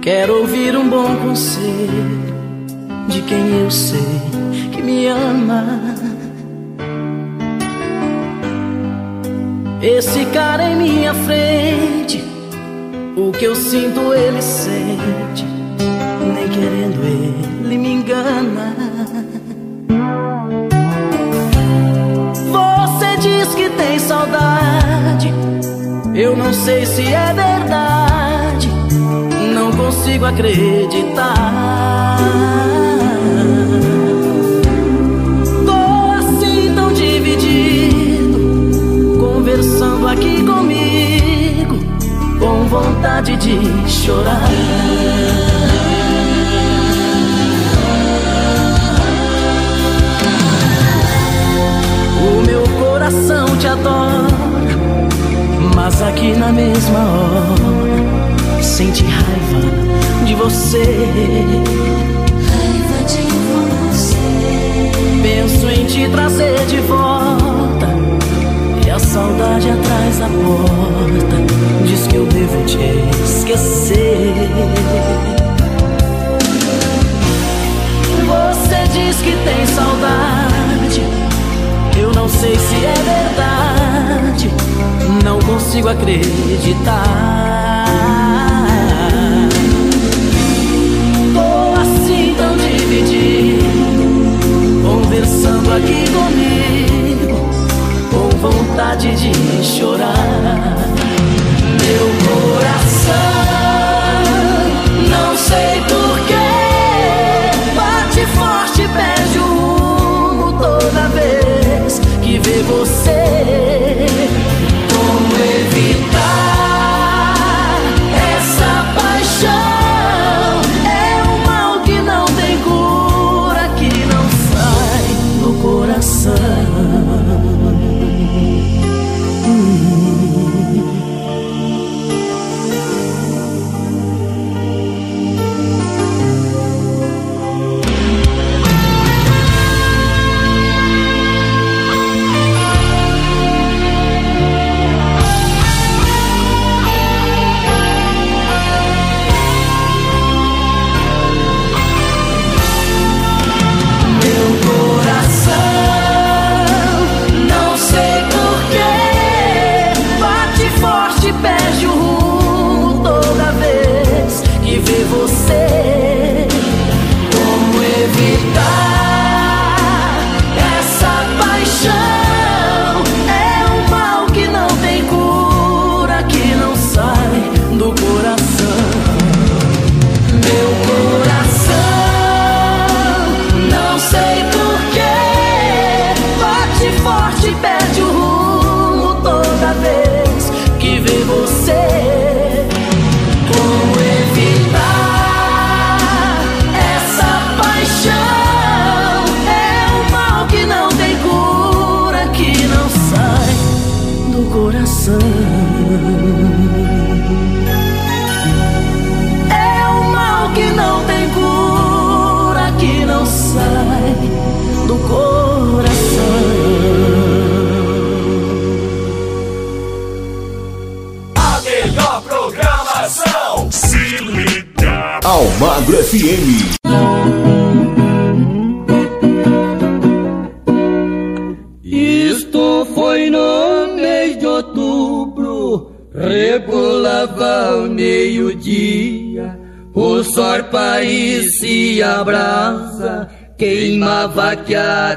Quero ouvir um bom conselho de quem eu sei que me ama. Esse cara em minha frente, o que eu sinto ele sente, nem querendo ele me engana. Você diz que tem saudade, eu não sei se é verdade não consigo acreditar. Tô assim tão dividido, conversando aqui comigo, com vontade de chorar. O meu coração te adora, mas aqui na mesma hora sente raiva de você. Raiva de você. Penso em te trazer de volta. E a saudade atrás da porta diz que eu devo te esquecer. Você diz que tem saudade. Sei se é verdade. Não consigo acreditar. conversando aqui comigo, com vontade de chorar. Meu coração,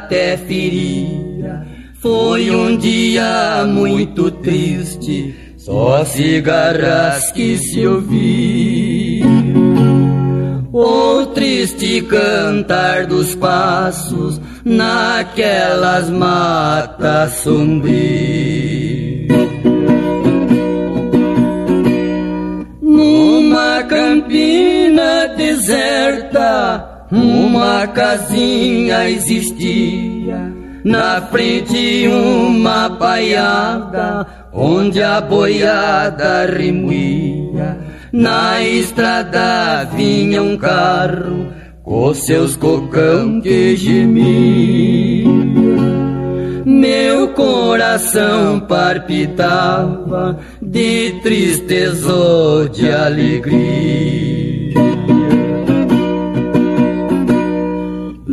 até feria. Foi um dia muito triste, só cigarras que se ouvia. O triste cantar dos passos naquelas matas sombrias. Numa campina deserta, uma casinha existia. Na frente uma paiada, onde a boiada remoía. Na estrada vinha um carro com seus cocão que gemia. Meu coração palpitava de tristeza ou de alegria.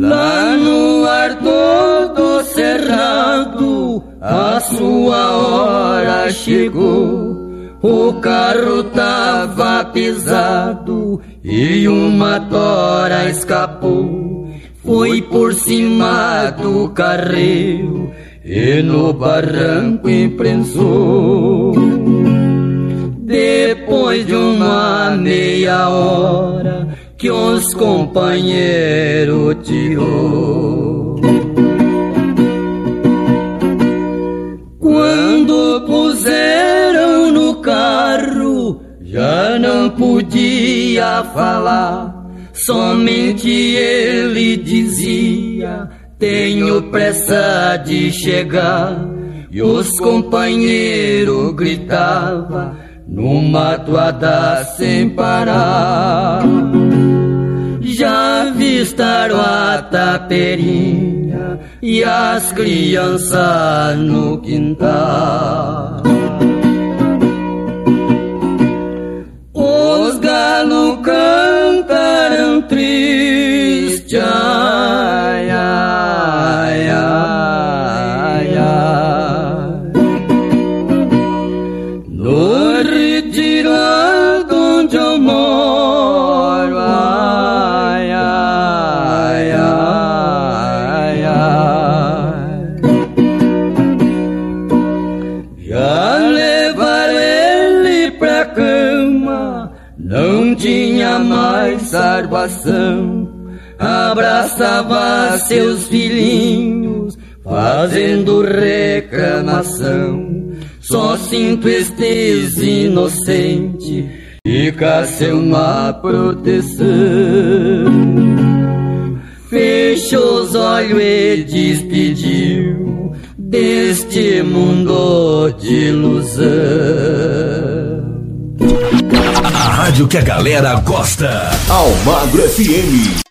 Lá no ar todo cerrado, a sua hora chegou. O carro tava pesado e uma tora escapou. Foi por cima do carreiro e no barranco imprensou. Depois de uma meia hora que os companheiros tirou. Quando puseram no carro, já não podia falar. Somente ele dizia: Tenho pressa de chegar. E os companheiros gritavam numa toada sem parar. Já vistaram a taperinha e as crianças no quintal. Os galos cantaram triste, mais salvação. Abraçava seus filhinhos, fazendo reclamação. Só sinto estes inocente, fica sem uma proteção. Fechou os olhos e despediu deste mundo de ilusão. A rádio que a galera gosta. Almagro FM.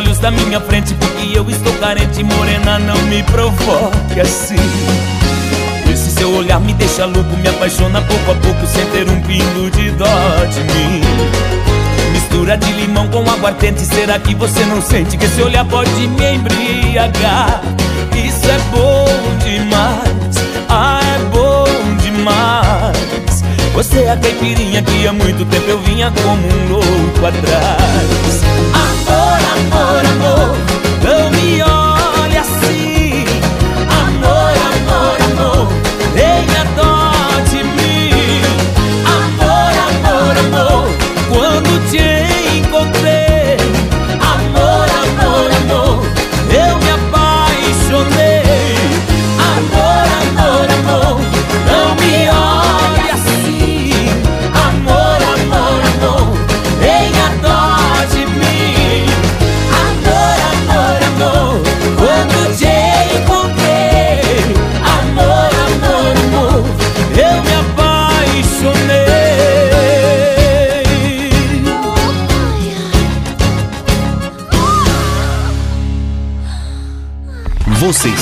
longe da minha frente Porque eu estou carente, morena, não me provoque assim. Esse seu olhar me deixa louco, me apaixona pouco a pouco Sem ter um pingo de dó de mim. Mistura de limão com aguardente Será que você não sente que esse olhar pode me embriagar? Isso é bom demais, ah, é bom demais Você é a caipirinha que há muito tempo eu vinha como um louco atrás. Amor, amor, amor, não me olhe assim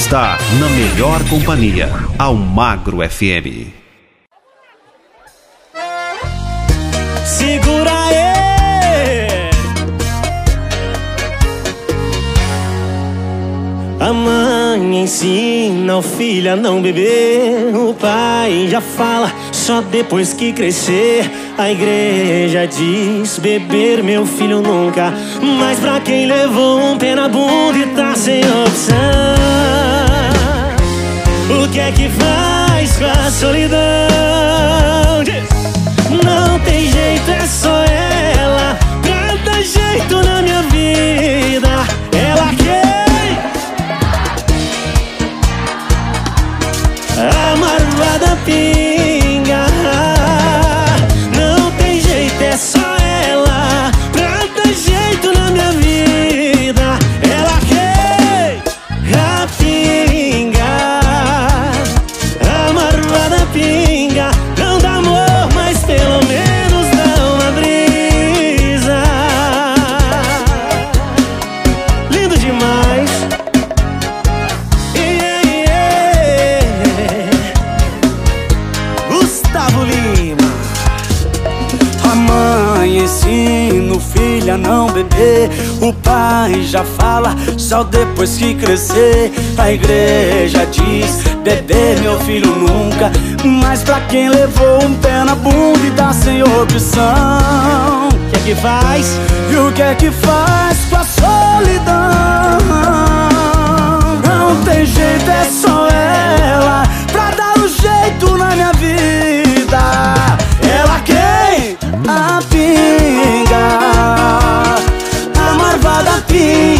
está na melhor companhia, Almagro FM. Segura aí! A mãe ensina o filho a não beber. O pai já fala só depois que crescer. A igreja diz: beber, meu filho, nunca. Mas pra quem levou um pé na bunda e tá sem opção, o que é que faz com a solidão? Não tem jeito, é só ela. Pra dar jeito beber. O pai já fala só depois que crescer. A igreja diz: beber, meu filho, nunca. Mas pra quem levou um pé na bunda e tá sem opção, O que é que faz? e o que é que faz com a solidão? Não tem jeito, é só ela pra dar um jeito na minha vida. Ela quem? A marvada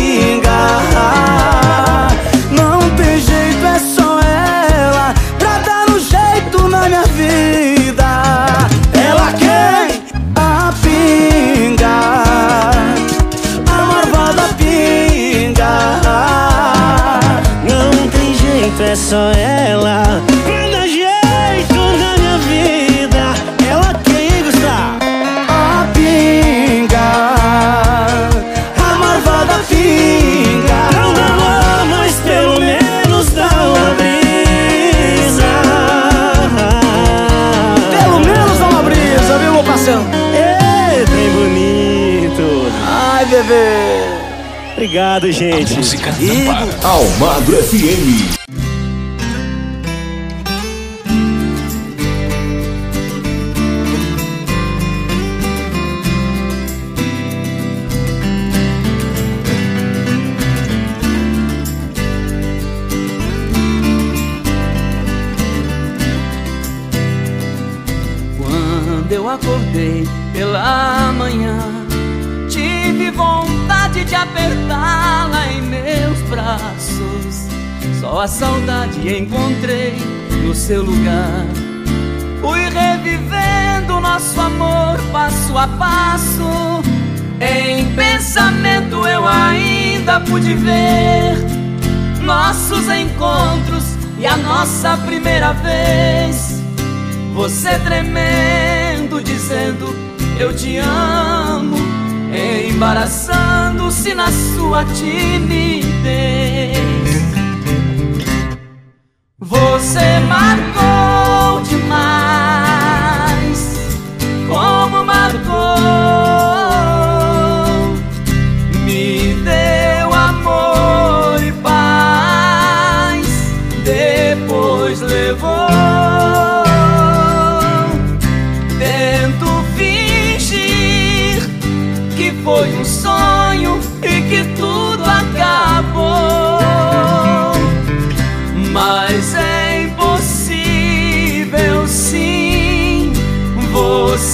Obrigado, gente. Música Almagro FM. A saudade encontrei no seu lugar. Fui revivendo nosso amor passo a passo. Em pensamento eu ainda pude ver nossos encontros e a nossa primeira vez. Você tremendo, dizendo eu te amo. embaraçando-se na sua timidez. Você marcou demais,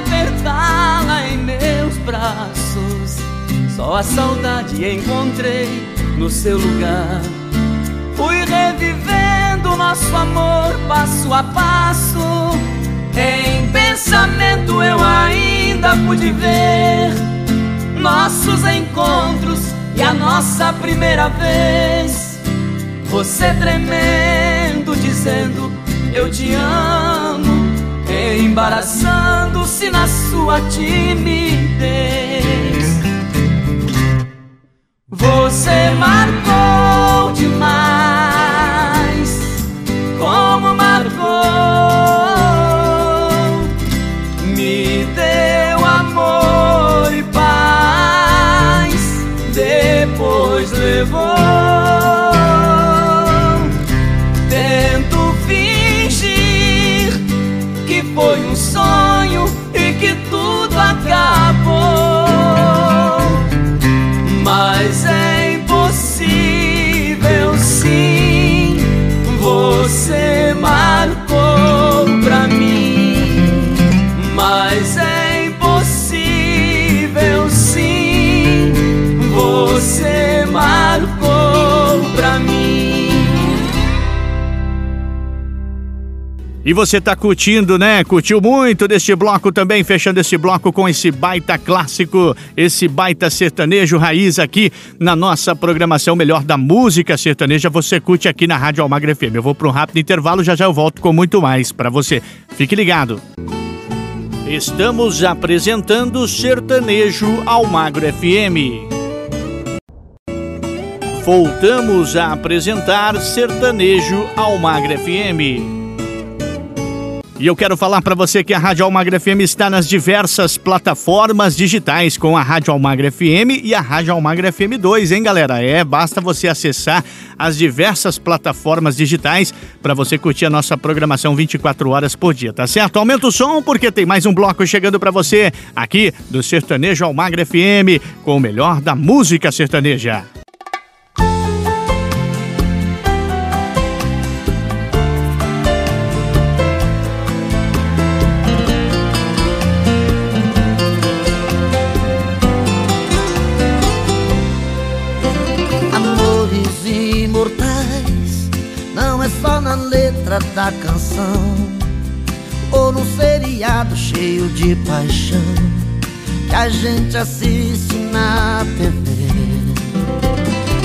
apertá-la em meus braços. Só a saudade encontrei no seu lugar. Fui revivendo nosso amor passo a passo. Em pensamento eu ainda pude ver nossos encontros e a nossa primeira vez. Você tremendo, dizendo eu te amo, embaraçando-se na sua timidez. Você marcou E você tá curtindo, né? Curtiu muito deste bloco também, fechando esse bloco com esse baita clássico, esse baita sertanejo raiz aqui na nossa programação Melhor da Música Sertaneja. Você curte aqui na Rádio Almagre FM. Eu vou para um rápido intervalo, já já eu volto com muito mais para você. Fique ligado. Estamos apresentando Sertanejo Almagro FM. Voltamos a apresentar Sertanejo Almagre FM. E eu quero falar para você que a Rádio Almagra FM está nas diversas plataformas digitais com a Rádio Almagra FM e a Rádio Almagra FM 2, hein, galera? É, basta você acessar as diversas plataformas digitais para você curtir a nossa programação 24 horas por dia, tá certo? Aumenta o som porque tem mais um bloco chegando para você aqui do Sertanejo Almagra FM com o melhor da música sertaneja. Num seriado cheio de paixão Que a gente assiste na TV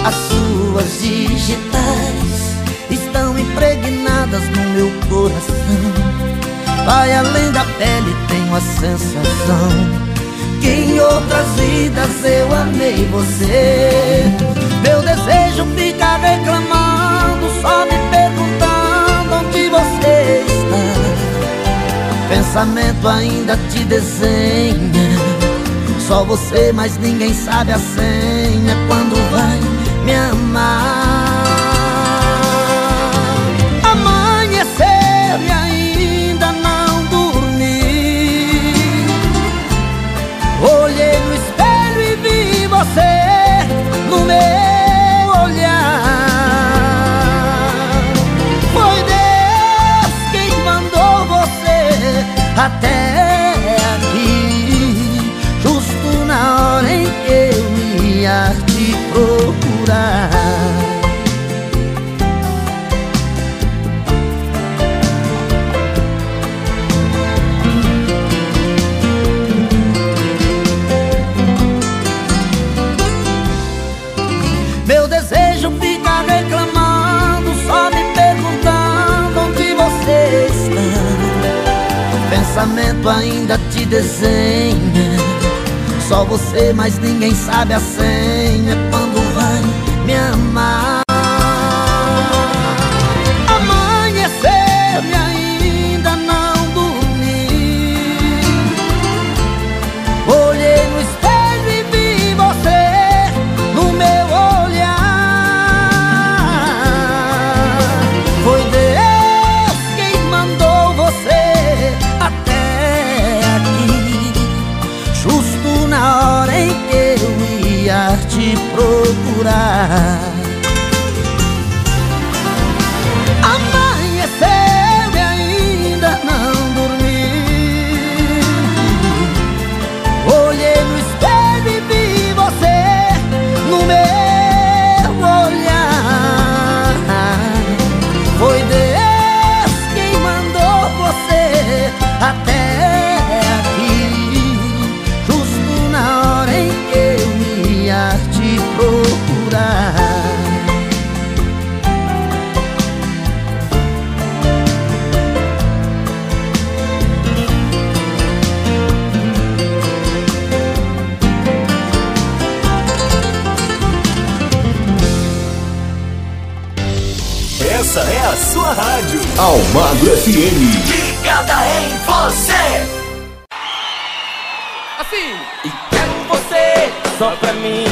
As suas digitais estão impregnadas no meu coração. Vai além da pele, tenho a sensação que em outras vidas eu amei você. Meu desejo fica reclamando, só me você Pensamento ainda te desenha. Só você, mas ninguém sabe a senha. Quando vai me amar até aqui. Justo na hora em que eu ia te procurar. Ainda te desenha. Só você, mas ninguém sabe a senha. Quando vai me amar? Amanhecer e ainda Almagro FM. Ligada em você. Assim, e quero você só pra mim.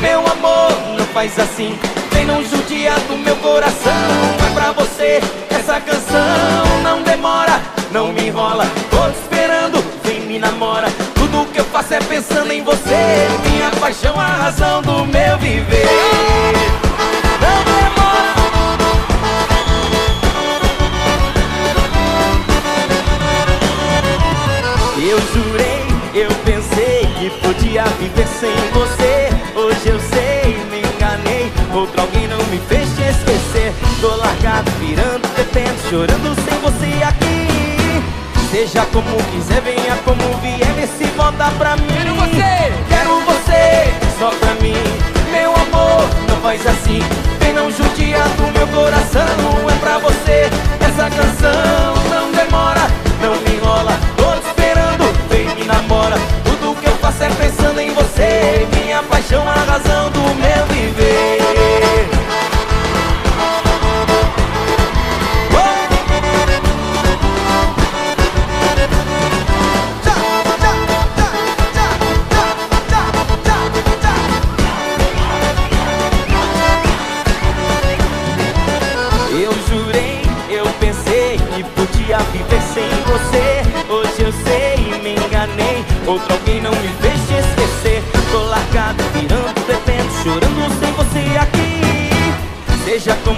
Meu amor, não faz assim. Vem não judia do meu coração. É pra você essa canção. Não demora, não me enrola. Tô te esperando, vem me namora. Tudo que eu faço é pensando em você. Minha paixão, a razão do meu viver. Eu jurei, eu pensei que podia viver sem você. Hoje eu sei, me enganei. Outro alguém não me fez te esquecer. Tô largado, virando, detendo, chorando sem você aqui. Seja como quiser, venha como vier, vê se volta pra mim. Quero você, quero você, só pra mim. Meu amor, não faz assim. Vem não judia do meu coração. É pra você essa canção. Razão do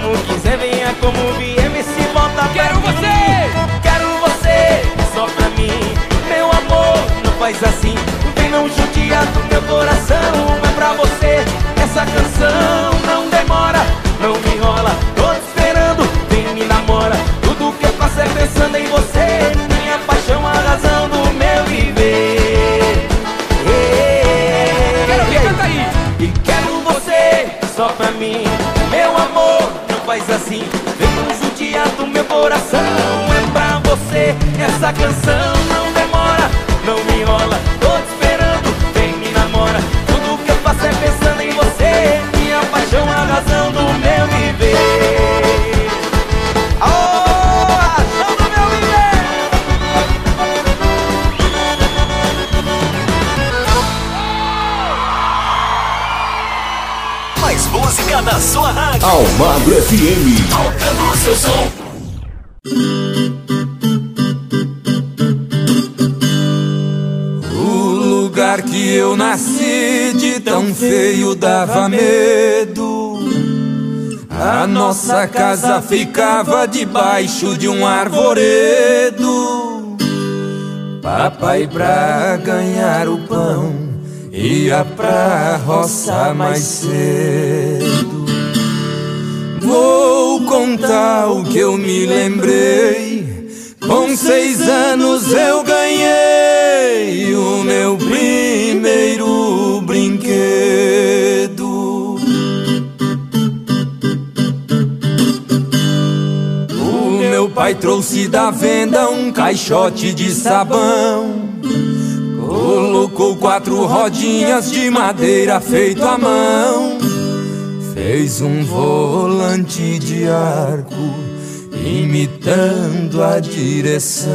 como quiser, venha como vier, me se volta Quero você! Quero você, só pra mim. Meu amor, não faz assim. Vem não judiar do meu coração. É pra você essa canção. Assim. Vem judiar do meu coração. É pra você essa canção. Não demora, não me enrola. Na sua rádio. Almagro FM. O seu som. O lugar que eu nasci de tão feio dava medo. A nossa casa ficava debaixo de um arvoredo. Papai, pra ganhar o pão, ia pra roça mais cedo. Vou contar o que eu me lembrei. Com seis anos eu ganhei o meu primeiro brinquedo. O meu pai trouxe da venda um caixote de sabão. Colocou quatro rodinhas de madeira feito à mão. Fez um volante de arco, imitando a direção.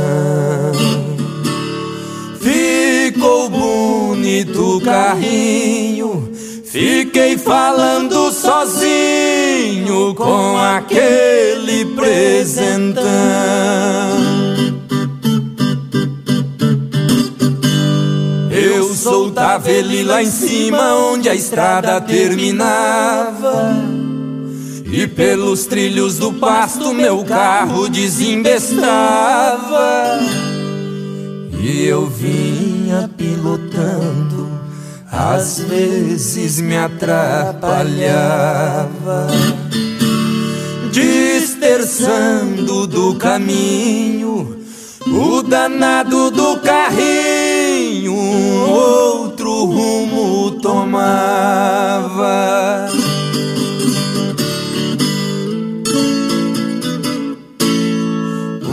Ficou bonito o carrinho Fiquei falando sozinho com aquele presentão. Soltava ele lá em cima onde a estrada terminava. E pelos trilhos do pasto meu carro desembestava. E eu vinha pilotando às vezes me atrapalhava, dispersando do caminho o danado do carrinho, outro rumo tomava.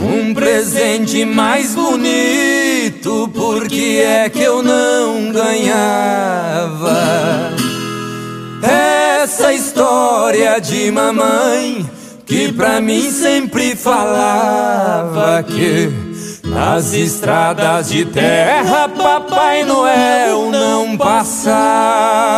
Um presente mais bonito, porque é que eu não ganhava? Essa história de mamãe que pra mim sempre falava que nas estradas de terra Papai Noel não passava.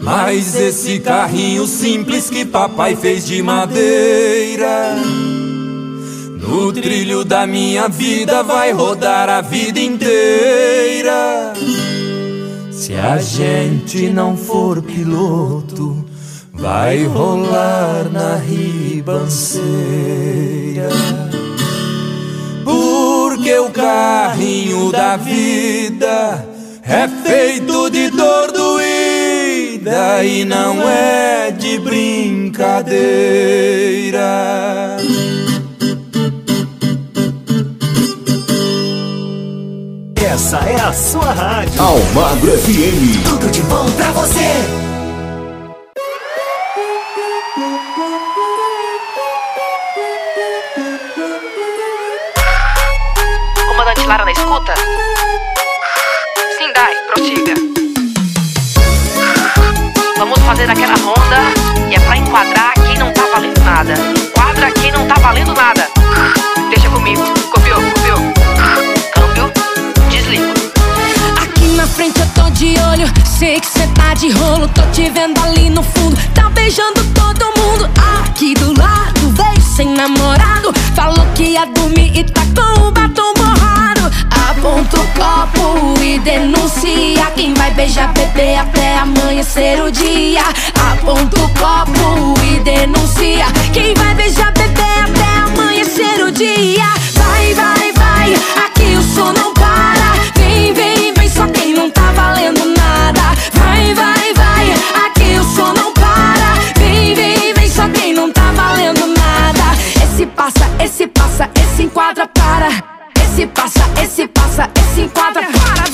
Mas esse carrinho simples que papai fez de madeira No trilho da minha vida vai rodar a vida inteira Se a gente não for piloto Vai rolar na ribanceira Porque o carrinho da vida é feito de dor doída e não é de brincadeira. Essa é a sua rádio. Almagro FM. Tudo de bom pra você. Comandante Lara na escuta? Sim, Dai, prossiga. Vamos fazer aquela ronda e é pra enquadrar quem não tá valendo nada. Enquadra quem não tá valendo nada. Deixa comigo. Na frente eu tô de olho. Sei que cê tá de rolo. Tô te vendo ali no fundo. Tá beijando todo mundo. Aqui do lado, veio sem namorado. Falou que ia dormir e tá com o batom borrado. Aponta o copo e denuncia quem vai beijar bebê até amanhecer o dia. Aponta o copo e denuncia quem vai beijar bebê até amanhecer o dia. Vai, vai, vai, aqui o som não para. Para. Esse passa, esse passa, esse enquadra, para!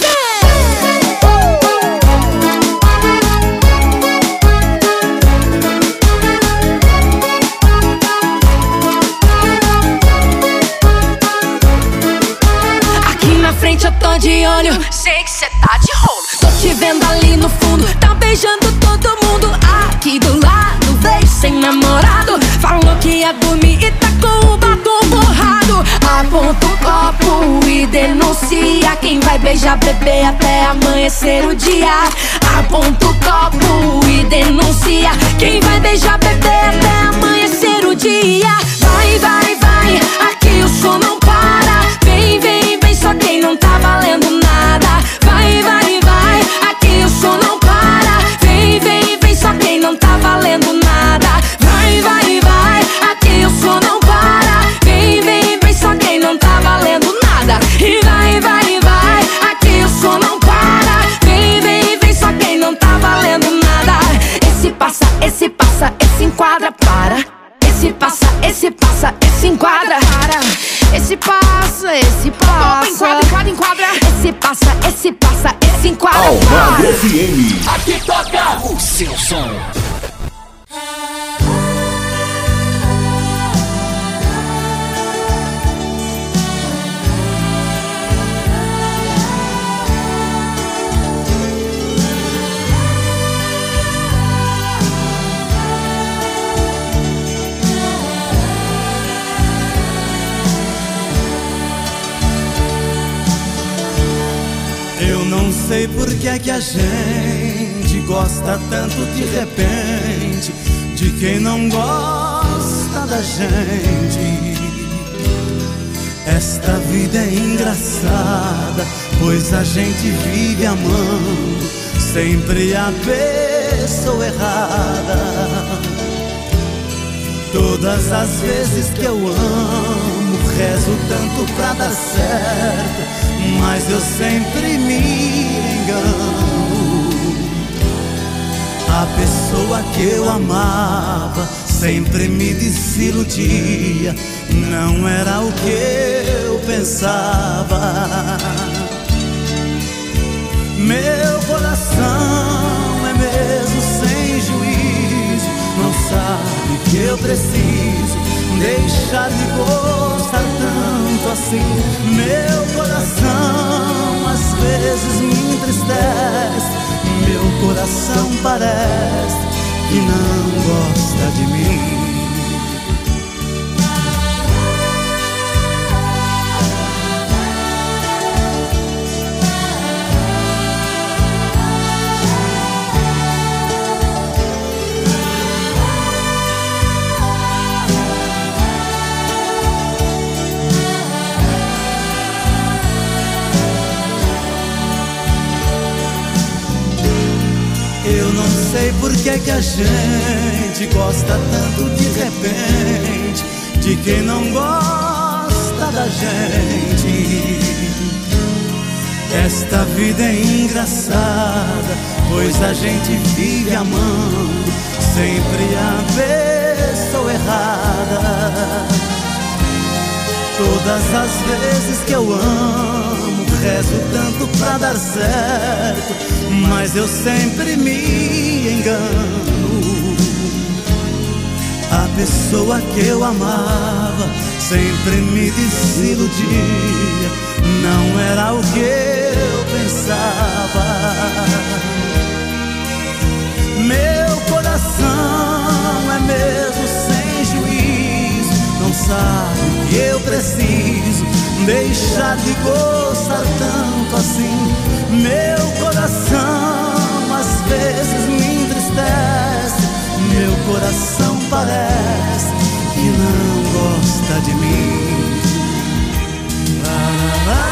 Aqui na frente eu tô de olho, sei que cê tá de rolo. Tô te vendo ali no fundo, tá beijando todo mundo. Aqui do lado, veio sem namorado. Falou que ia dormir e tá Aponta o copo e denuncia quem vai beijar bebê até amanhecer o dia. Aponta o copo e denuncia quem vai beijar bebê até amanhecer o dia. Vai, vai, vai, aqui o som não para. Vem, vem, vem, só quem não tá valendo esse passa, esse passa. Enquadra, enquadra, enquadra. Esse passa, esse passa, esse enquadra. Almagro FM. Aqui toca o seu som. Sei por que é que a gente gosta tanto de repente de quem não gosta da gente. Esta vida é engraçada, pois a gente vive amando sempre a pessoa errada. Todas as vezes que eu amo, rezo tanto pra dar certo, mas eu sempre me engano. A pessoa que eu amava sempre me desiludia, não era o que eu pensava. Meu coração é mesmo sem juízo, não sabe que eu preciso deixar de gostar tanto assim. Meu coração às vezes me entristece, meu coração parece que não gosta de mim. Que, que a gente gosta tanto de repente de quem não gosta da gente. Esta vida é engraçada, pois a gente vive amando sempre a pessoa errada. Todas as vezes que eu amo, rezo tanto pra dar certo, mas eu sempre me engano. A pessoa que eu amava sempre me desiludia, não era o que eu pensava. Meu coração é mesmo sem juízo, não sabe que eu preciso deixar de gostar tanto assim. Meu coração às vezes me entristece, meu coração parece que não gosta de mim. Lá, lá, lá.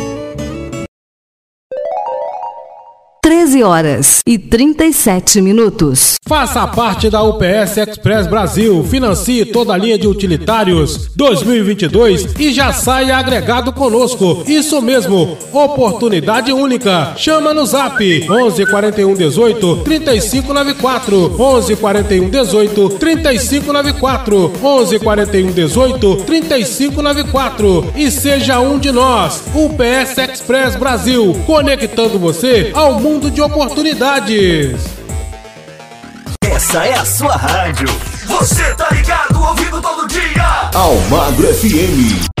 13 horas e 37 minutos. Faça parte da UPS Express Brasil, financie toda a linha de utilitários 2022 e já saia agregado conosco. Isso mesmo, oportunidade única. Chama no Zap 11 41 18 3594 11 41 18 3594 11 41 18 3594 e seja um de nós. UPS Express Brasil, conectando você ao mundo de oportunidades. Essa é a sua rádio. Você tá ligado, ouvindo todo dia. Almagro FM.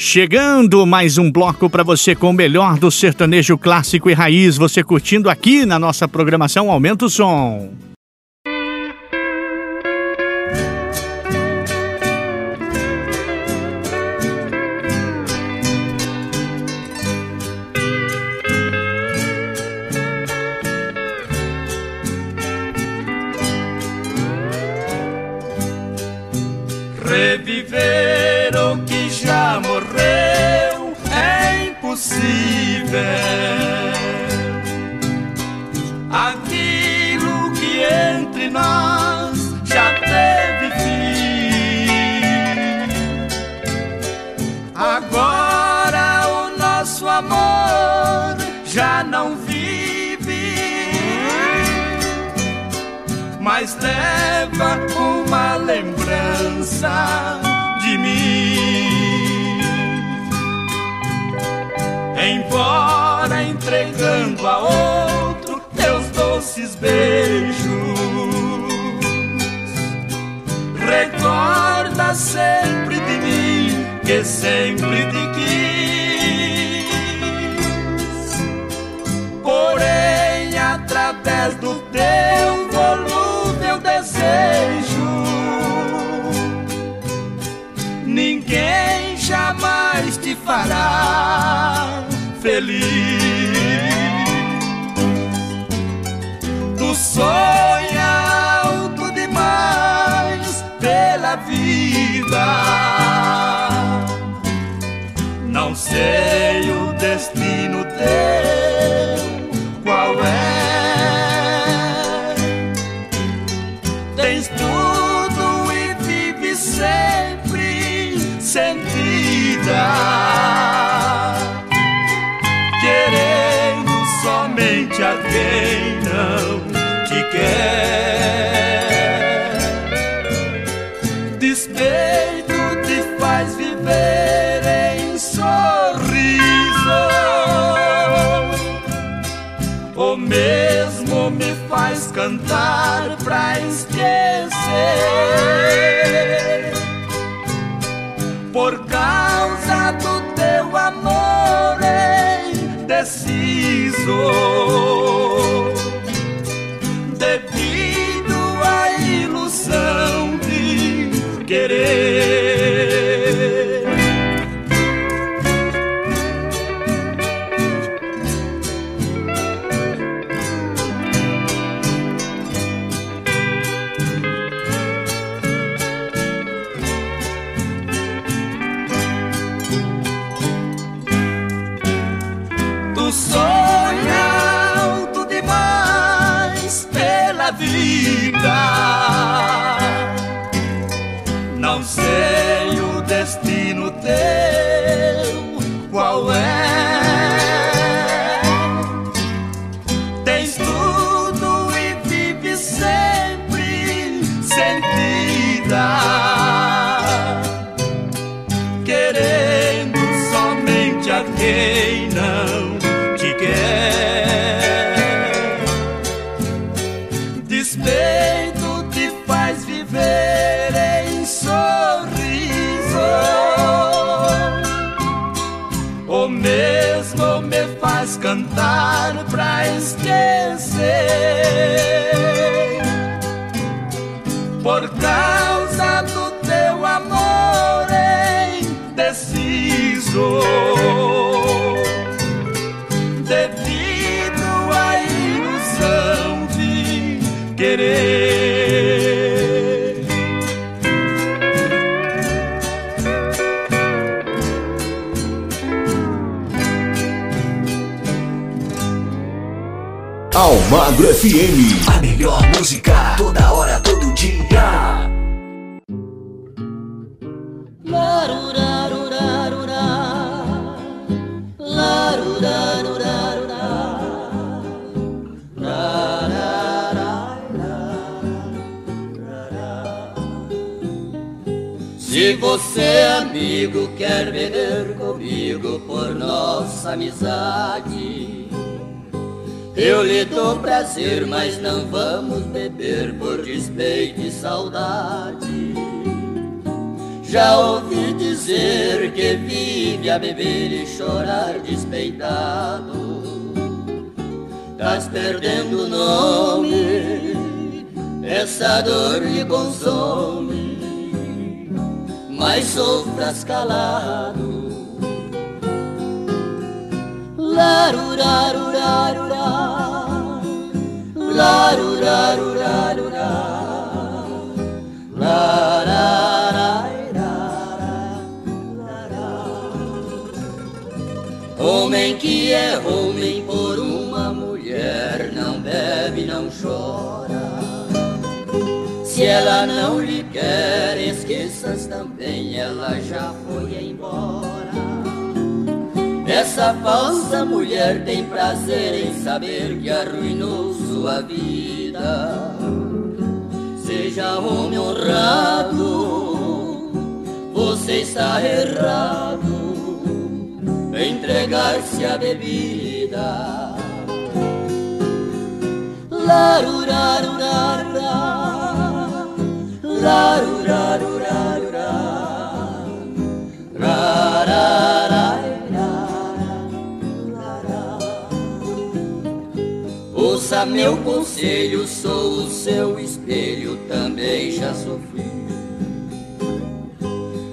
Chegando mais um bloco para você com o melhor do sertanejo clássico e raiz, você curtindo aqui na nossa programação Aumenta o Som. Mas leva uma lembrança de mim. Embora entregando a outro teus doces beijos, recorda sempre de mim que sempre te quis. Porém, através do teu volúvel desejo, ninguém jamais te fará feliz. Tu sonha alto demais pela vida. Não sei o destino teu, qual é? Mesmo me faz cantar pra esquecer. Por causa do teu amor indeciso, Almagro FM. A melhor música toda hora, todo dia. Se você, amigo, quer beber comigo por nossa amizade, eu lhe dou prazer, mas não vamos beber por despeito e saudade. Já ouvi dizer que vive a beber e chorar despeitado. Estás perdendo o nome, essa dor lhe consome mas sofras calado. Larurarurarurá, Homem que é homem por uma mulher não bebe, não chora. Se ela não lhe quer, esqueças também, ela já foi embora. Essa falsa mulher tem prazer em saber que arruinou sua vida. Seja homem honrado, você está errado. Entregar-se à bebida. Larurarurarurá. Ouça meu conselho, sou o seu espelho, também já sofri.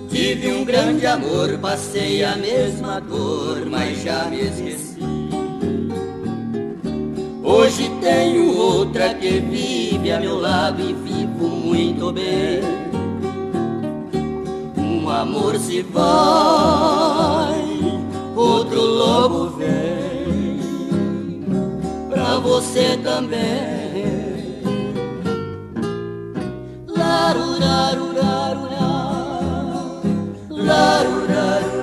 Tive um grande amor, passei a mesma dor, mas já me esqueci. Hoje tenho outra que vive a meu lado e vivo muito bem. Um amor se vai, outro logo vem. Você também. Larurarurarurá, larurarurarurá,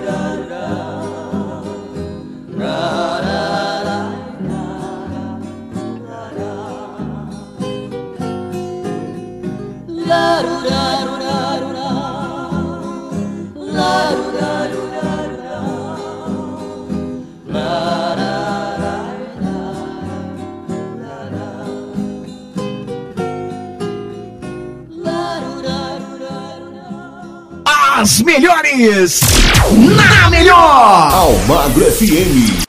As melhores na melhor. Almagro FM.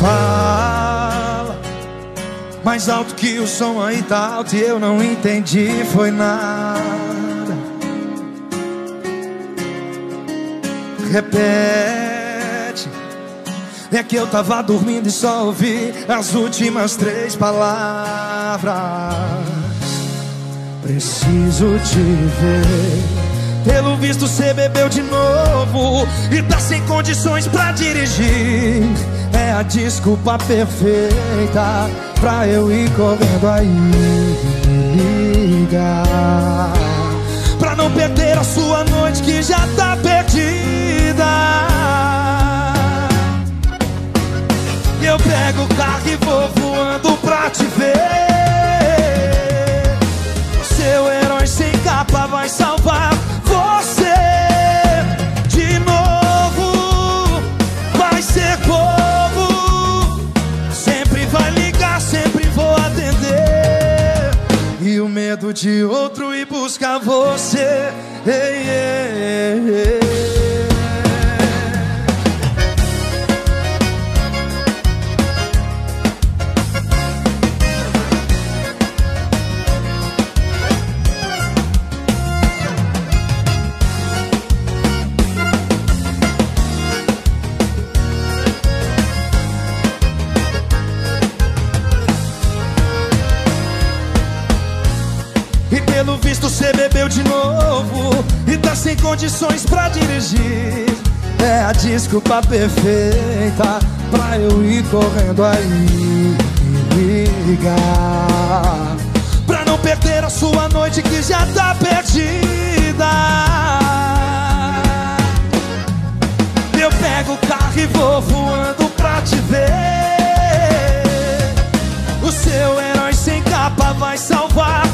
Fala mais alto que o som aí tá alto e eu não entendi foi nada. Repete. É que eu tava dormindo e só ouvi as últimas três palavras. Preciso te ver. Pelo visto você bebeu de novo e tá sem condições pra dirigir. É a desculpa perfeita pra eu ir correndo aí me ligar. Pra não perder a sua noite que já tá perdida. Eu pego o carro e vou voando pra te ver. Seu herói sem capa vai salvar você de novo. Vai ser bobo. Sempre vai ligar, sempre vou atender. E o medo de outro ir buscar você. Ei, ei, ei. E pelo visto você bebeu de novo E tá sem condições pra dirigir É a desculpa perfeita pra eu ir correndo aí e ligar. Pra não perder a sua noite que já tá perdida. Eu pego o carro e vou voando pra te ver. O seu herói sem capa vai salvar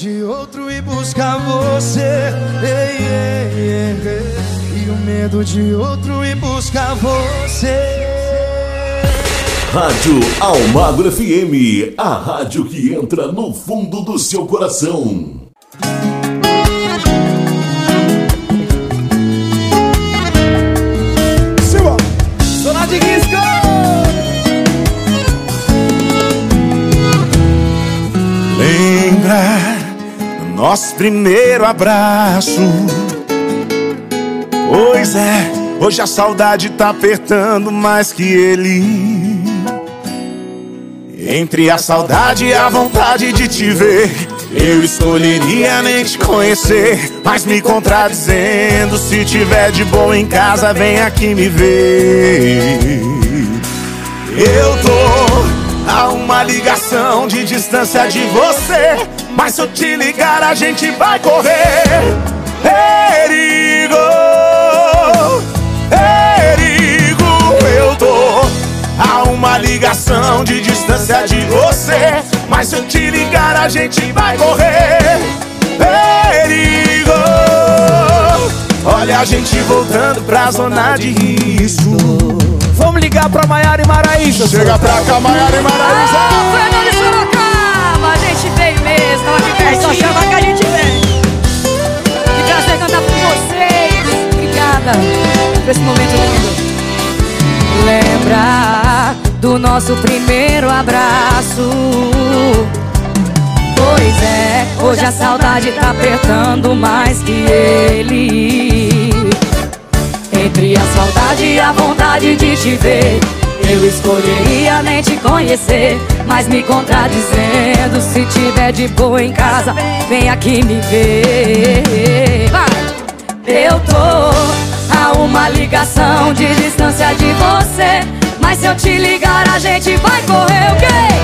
de outro ir buscar você. Ei, ei, ei. E o medo de outro ir buscar você. Rádio Almagro FM, a rádio que entra no fundo do seu coração. Nosso primeiro abraço? Pois é, hoje a saudade tá apertando mais que ele. Entre a saudade e a vontade de te ver, eu escolheria nem te conhecer. Mas me contradizendo, se tiver de boa em casa, vem aqui me ver. Eu tô a uma ligação de distância de você. Mas se eu te ligar, a gente vai correr. Perigo, perigo, eu tô a uma ligação de distância de você. Mas se eu te ligar, a gente vai correr. Perigo, olha a gente voltando pra zona de risco. Vamos ligar pra Maiara e Maraísa. Chega pra cá, Maiara e Maraísa. Pertinho. só chamar que a gente vem. Que prazer cantar com vocês. Obrigada por esse momento lindo. Lembra do nosso primeiro abraço? Pois é, hoje a saudade tá apertando mais que ele. Entre a saudade e a vontade de te ver, eu escolheria nem te conhecer. Mas me contradizendo, se tiver de boa em casa, vem aqui me ver. Vai! Eu tô a uma ligação de distância de você. Mas se eu te ligar, a gente vai correr o quê?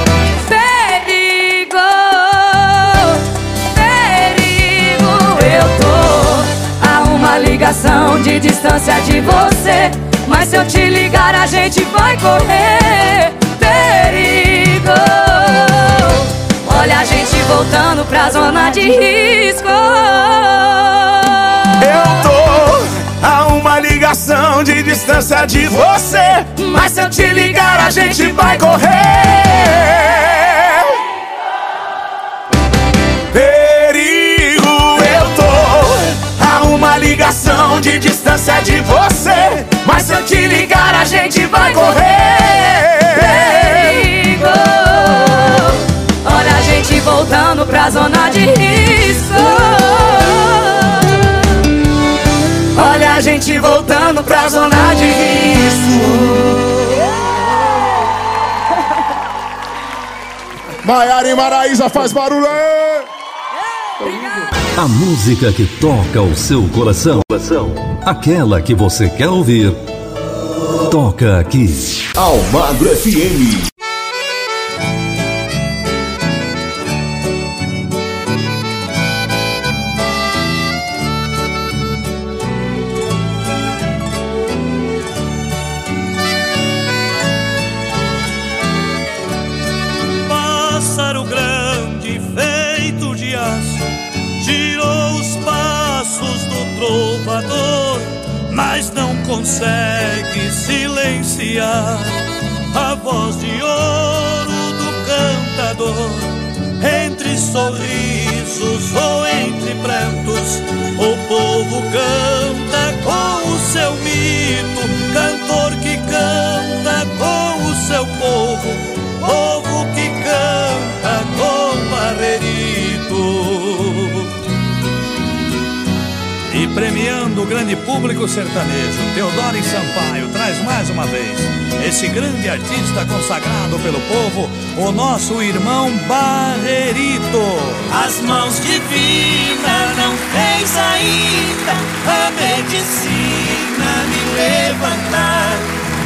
Ligação de distância de você. Mas se eu te ligar, a gente vai correr. Voltando pra zona de risco. Eu tô a uma ligação de distância de você. Mas se eu te ligar, a gente vai correr. Perigo, eu tô a uma ligação de distância de você. Mas se eu te ligar, a gente vai correr. Pra zona de risco. Olha a gente voltando pra zona de risco. Maiara e Maraísa faz barulho aí! A música que toca o seu coração. Aquela que você quer ouvir. Toca aqui. Almagro FM. Mas não consegue silenciar A voz de ouro do cantador Entre sorrisos ou entre prantos, o povo canta com o seu mito, cantor que canta com o seu povo, povo que canta com barrerito. Premiando o grande público sertanejo, Teodoro Sampaio traz mais uma vez esse grande artista consagrado pelo povo, o nosso irmão Barrerito. As mãos divinas não fez ainda a medicina me levantar,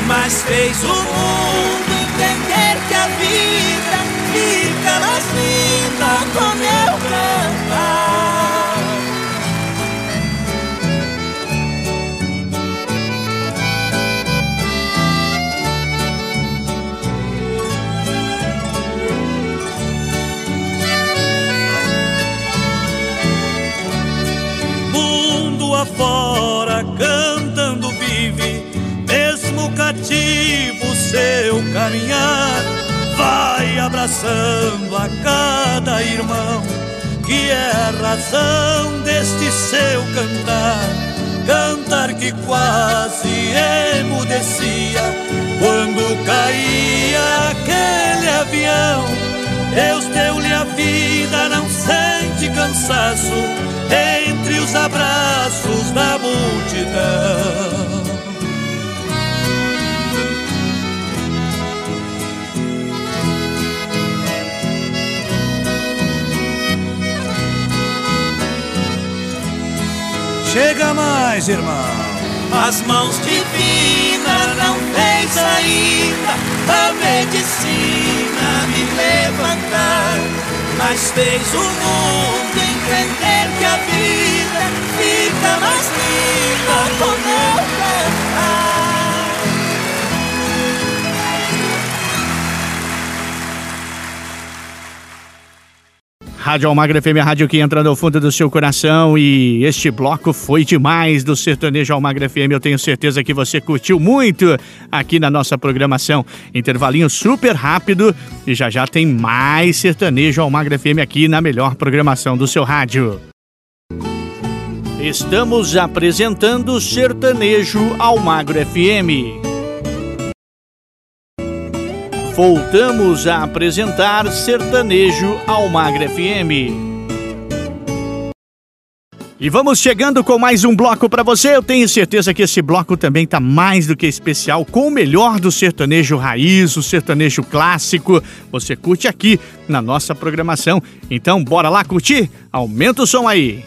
mas fez o mundo entender que a vida fica mais linda com meu cantar. Afora cantando vive, mesmo cativo seu caminhar, vai abraçando a cada irmão, que é a razão deste seu cantar, cantar que quase emudecia quando caía aquele avião. Deus deu-lhe a vida, não sente cansaço entre os abraços da multidão. Chega mais, irmão. As mãos divinas não fez ainda a medicina me levantar, mas fez o mundo entender que a vida fica mais linda com meu cantar. Rádio Almagra FM, a rádio que entra no fundo do seu coração e este bloco foi demais do Sertanejo Almagra FM. Eu tenho certeza que você curtiu muito aqui na nossa programação. Intervalinho super rápido e já já tem mais Sertanejo Almagra FM aqui na melhor programação do seu rádio. Estamos apresentando Sertanejo Almagro FM. Voltamos a apresentar Sertanejo Almagre FM. E vamos chegando com mais um bloco para você. Eu tenho certeza que esse bloco também tá mais do que especial, com o melhor do sertanejo raiz, o sertanejo clássico. Você curte aqui na nossa programação. Então, bora lá curtir? Aumenta o som aí.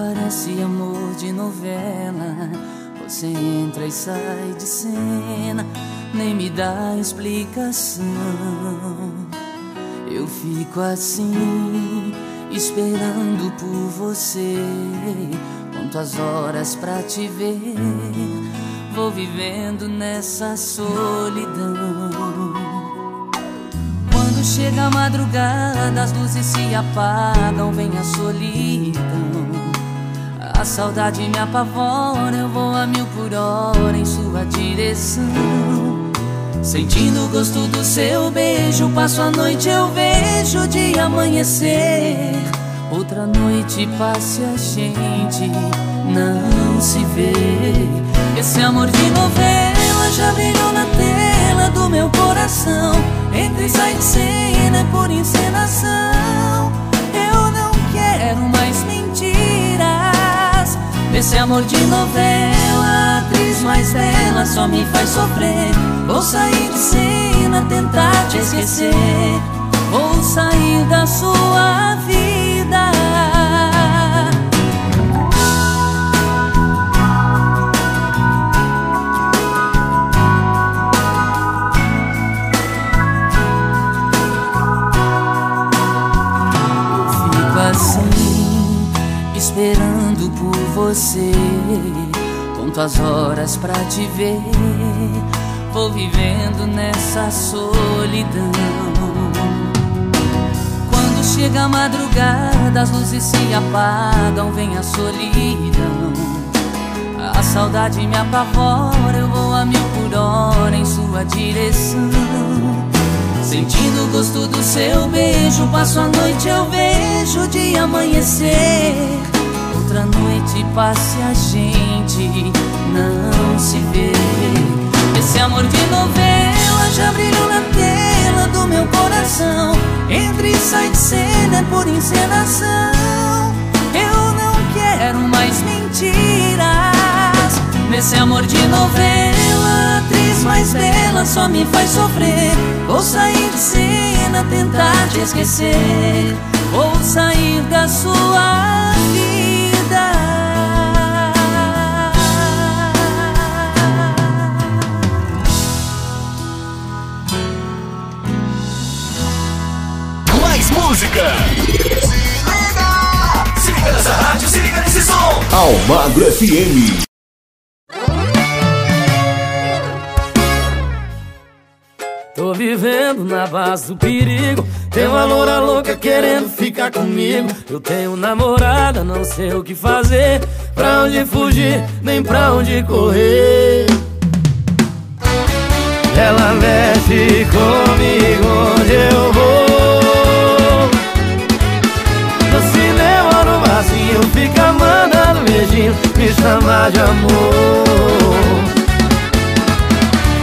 Parece amor de novela. Você entra e sai de cena, nem me dá explicação. Eu fico assim, esperando por você. Conto as horas pra te ver. Vou vivendo nessa solidão. Quando chega a madrugada, as luzes se apagam, vem a solidão. A saudade me apavora, eu vou a mil por hora em sua direção. Sentindo o gosto do seu beijo, passo a noite, eu vejo o dia amanhecer. Outra noite passe a gente não se vê. Esse amor de novela já brilhou na tela do meu coração. Entra e sai de cena é por encenação. Esse amor de novela, atriz mais bela só me faz sofrer. Vou sair de cena, tentar te esquecer. Vou sair da sua vida. Você. Conto as horas pra te ver. Vou vivendo nessa solidão. Quando chega a madrugada, as luzes se apagam, vem a solidão. A saudade me apavora, eu vou a mil por hora em sua direção. Sentindo o gosto do seu beijo, passo a noite, eu vejo o dia amanhecer. Passe a gente não se vê. Esse amor de novela já brilhou na tela do meu coração. Entre e sai de cena é por encenação. Eu não quero mais mentiras. Nesse amor de novela, a atriz mais bela só me faz sofrer. Vou sair de cena, tentar te esquecer. Vou sair da sua Música! Se liga nessa rádio, se liga nesse som! Almagro FM. Tô vivendo na base do perigo Tem uma loura louca querendo ficar comigo Eu tenho namorada, não sei o que fazer Pra onde fugir, nem pra onde correr Ela mexe comigo onde eu vou beijinho Me chama de amor.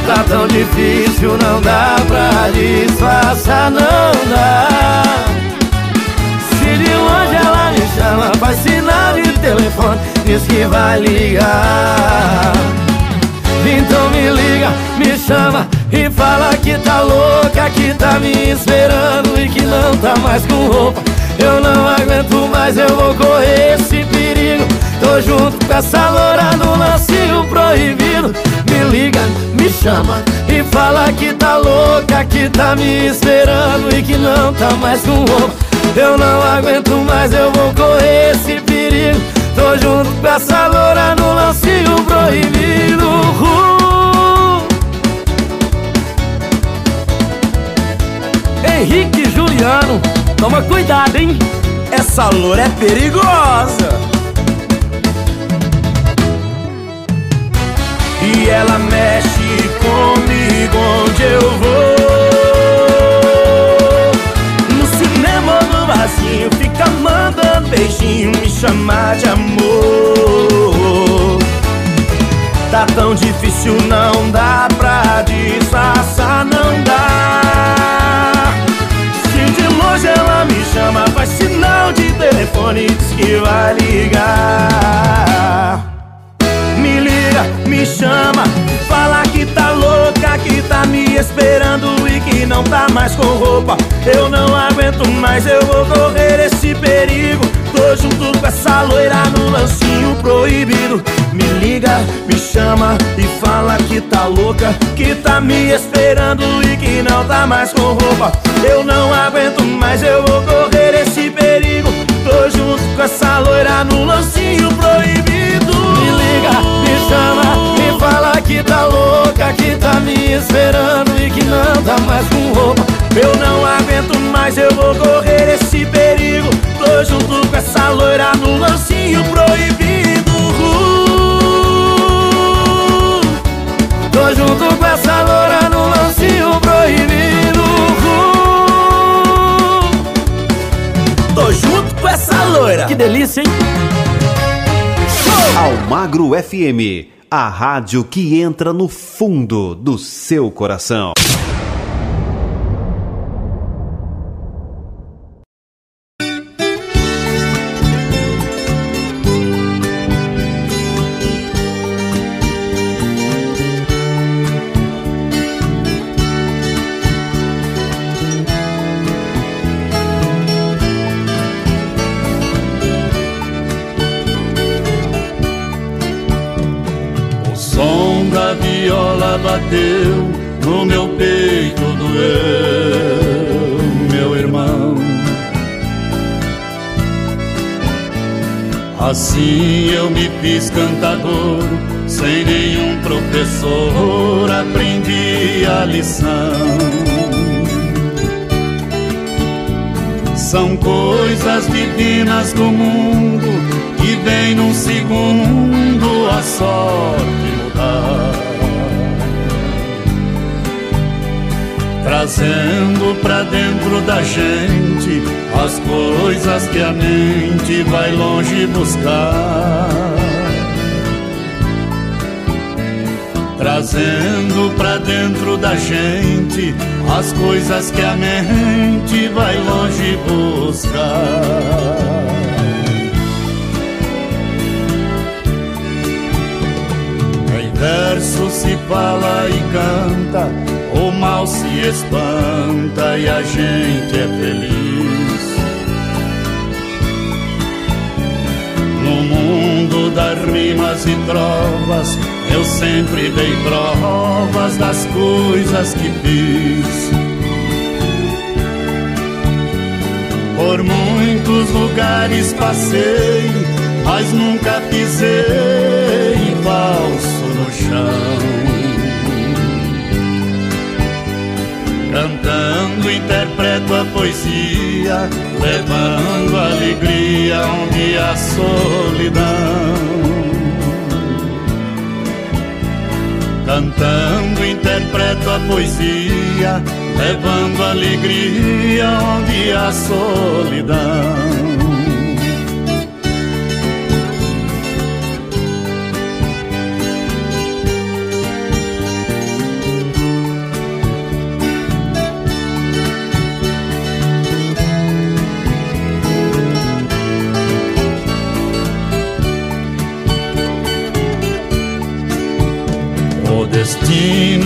Tá tão difícil, não dá pra disfarçar, não dá. Se de longe ela me chama, faz sinal de telefone Diz que vai ligar. Então me liga, me chama e fala que tá louca Que tá me esperando e que não tá mais com roupa Eu não aguento mais, eu vou correr esse perigo. Tô junto com essa loura no lancinho proibido. Me liga, me chama e fala que tá louca Que tá me esperando e que não tá mais com roupa. Eu não aguento mais, eu vou correr esse perigo. Tô junto com essa loura no lancinho proibido. Uh. Henrique Juliano, toma cuidado, hein? Essa loura é perigosa. E ela mexe comigo onde eu vou. No cinema ou no barzinho Fica mandando beijinho Me chamar de amor. Tá tão difícil, não dá pra disfarçar, não longe ela me chama Faz sinal de telefone Diz que vai ligar. Me liga, me chama Fala que tá que tá me esperando E que não tá mais com roupa. Eu não aguento mais, eu vou correr esse perigo. Tô junto com essa loira no lancinho proibido. Me liga, me chama e fala que tá louca Que tá me esperando e que não tá mais com roupa. Eu não aguento mais, eu vou correr esse perigo. Tô junto com essa loira no lancinho proibido. Me liga, me chama, que tá louca Que tá me esperando e que não tá mais com roupa. Eu não aguento mais, eu vou correr esse perigo. Tô junto com essa loira no lancinho proibido. Tô junto com essa loira no lancinho proibido. Tô junto com essa loira. Que delícia, hein? Almagro FM, a rádio que entra no fundo do seu coração. Assim eu me fiz cantador, sem nenhum professor aprendi a lição. São coisas divinas do mundo que vem num segundo a sorte mudar. Trazendo pra dentro da gente as coisas que a mente vai longe buscar. Trazendo pra dentro da gente as coisas que a mente vai longe buscar. Em verso se fala e canta, o mal se espanta e a gente é feliz. No mundo das rimas e trovas, eu sempre dei provas das coisas que fiz. Por muitos lugares passei, mas nunca pisei falso no chão. Cantando interpreto a poesia, levando alegria onde há solidão. Cantando interpreto a poesia, levando alegria onde há solidão.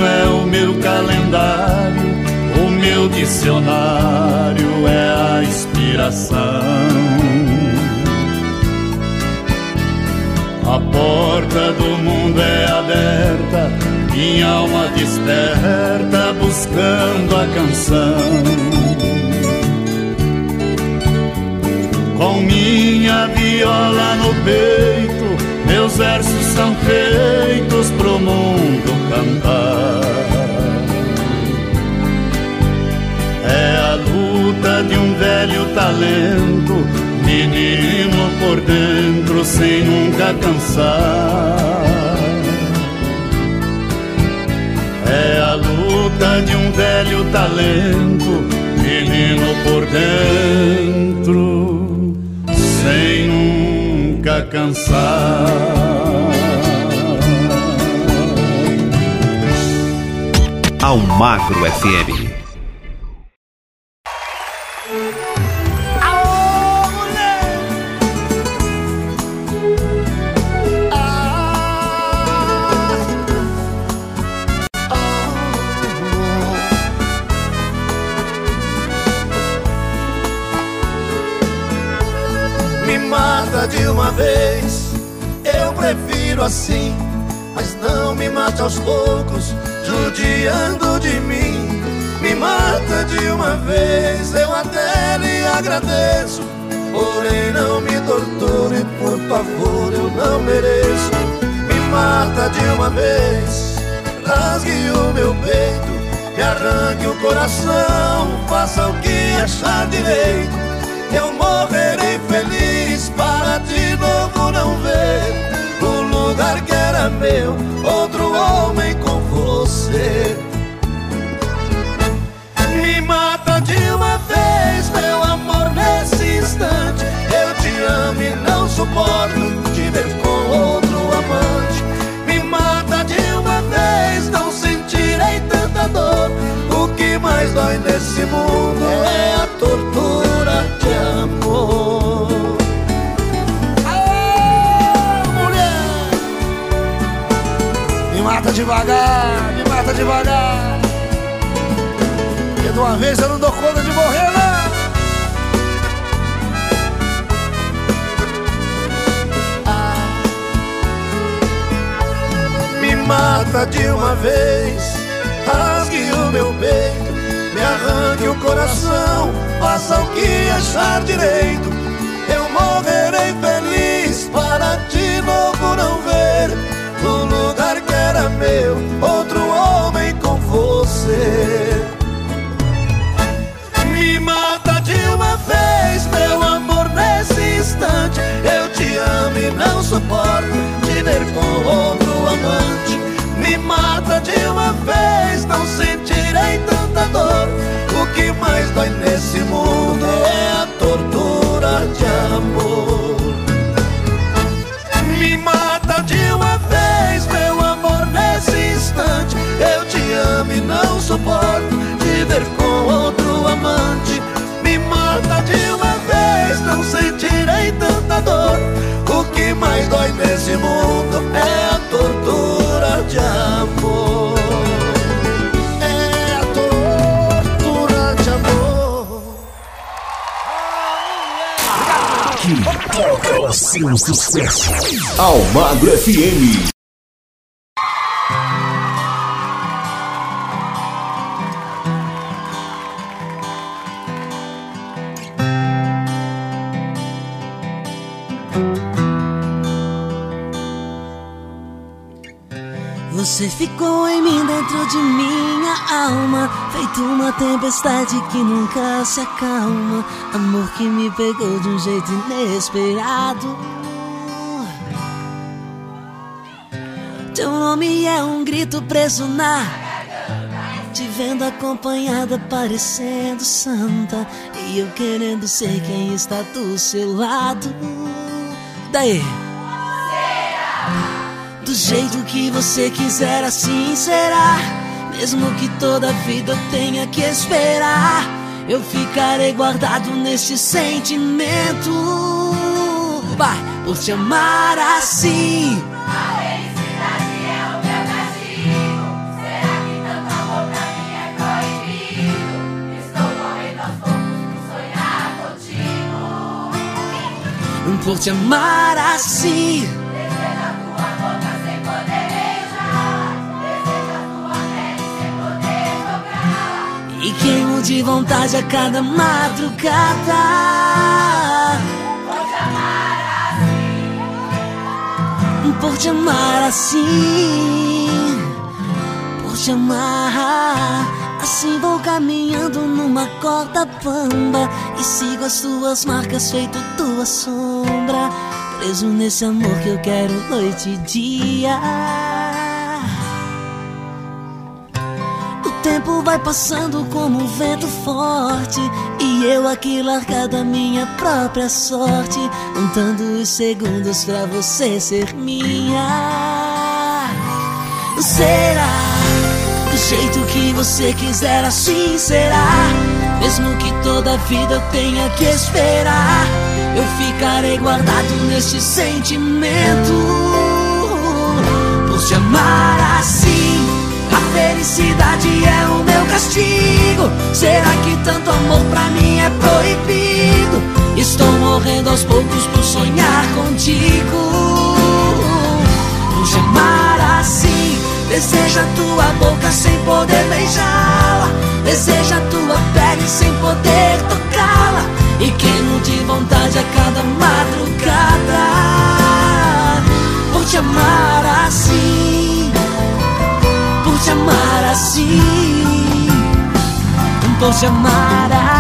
Destino é o meu calendário, o meu dicionário é a inspiração. A porta do mundo é aberta, minha alma desperta buscando a canção. Com minha viola no peito, meus versos são feitos velho talento, menino por dentro sem nunca cansar. É a luta de um velho talento, menino por dentro sem nunca cansar. Almagro FM. Mate aos poucos, judiando de mim. Me mata de uma vez, eu até lhe agradeço. Porém, não me torture, por favor, eu não mereço. Me mata de uma vez, rasgue o meu peito, me arranque o coração, faça o que achar direito. Eu morrerei feliz para de novo não ver lugar que era meu, outro homem com você. Me mata de uma vez, meu amor, nesse instante. Eu te amo e não suporto te ver com outro amante. Me mata de uma vez, não sentirei tanta dor. O que mais dói nesse mundo é a tortura mata devagar, me mata devagar. Porque de uma vez eu não dou conta de morrer, não. Me mata de uma vez, rasgue o meu peito, me arranque o coração, faça o que achar direito. Eu morrerei feliz para de novo não ver o lugar que era meu, outro homem com você. Me mata de uma vez, meu amor, nesse instante. Eu te amo e não suporto te ver com outro amante. Me mata de uma vez, não sentirei tanta dor. O que mais dói nesse mundo é a tortura de amor. Instante. Eu te amo e não suporto te ver com outro amante. Me mata de uma vez, não sentirei tanta dor. O que mais dói nesse mundo é a tortura de amor. É toca o seu sucesso. Almagro FM. Você ficou em mim dentro de minha alma. Feito uma tempestade que nunca se acalma. Amor que me pegou de um jeito inesperado. Teu nome é um grito preso na Te vendo acompanhada parecendo santa. E eu querendo ser quem está do seu lado. Daí jeito que você quiser, assim será. Mesmo que toda vida eu tenha que esperar, eu ficarei guardado nesse sentimento. Vai, por te amar assim. A felicidade é o meu castigo. Será que tanto amor pra mim é proibido? Estou morrendo aos poucos por sonhar contigo. Por te amar assim. Queimo de vontade a cada madrugada. Vou te amar assim. Por te amar assim. Por te amar. Assim vou caminhando numa corda bamba. E sigo as tuas marcas, feito tua sombra. Preso nesse amor que eu quero noite e dia. Tempo vai passando como um vento forte E eu aqui largada minha própria sorte Contando os segundos pra você ser minha. Será do jeito que você quiser assim será. Mesmo que toda a vida eu tenha que esperar Eu ficarei guardado neste sentimento Por te amar assim felicidade é o meu castigo. Será que tanto amor pra mim é proibido? Estou morrendo aos poucos por sonhar contigo. Te amar assim, deseja tua boca sem poder beijá-la. Deseja tua pele sem poder tocá-la. E queimo de vontade a cada madrugada. Por te amar assim amar assim, por te amar assim.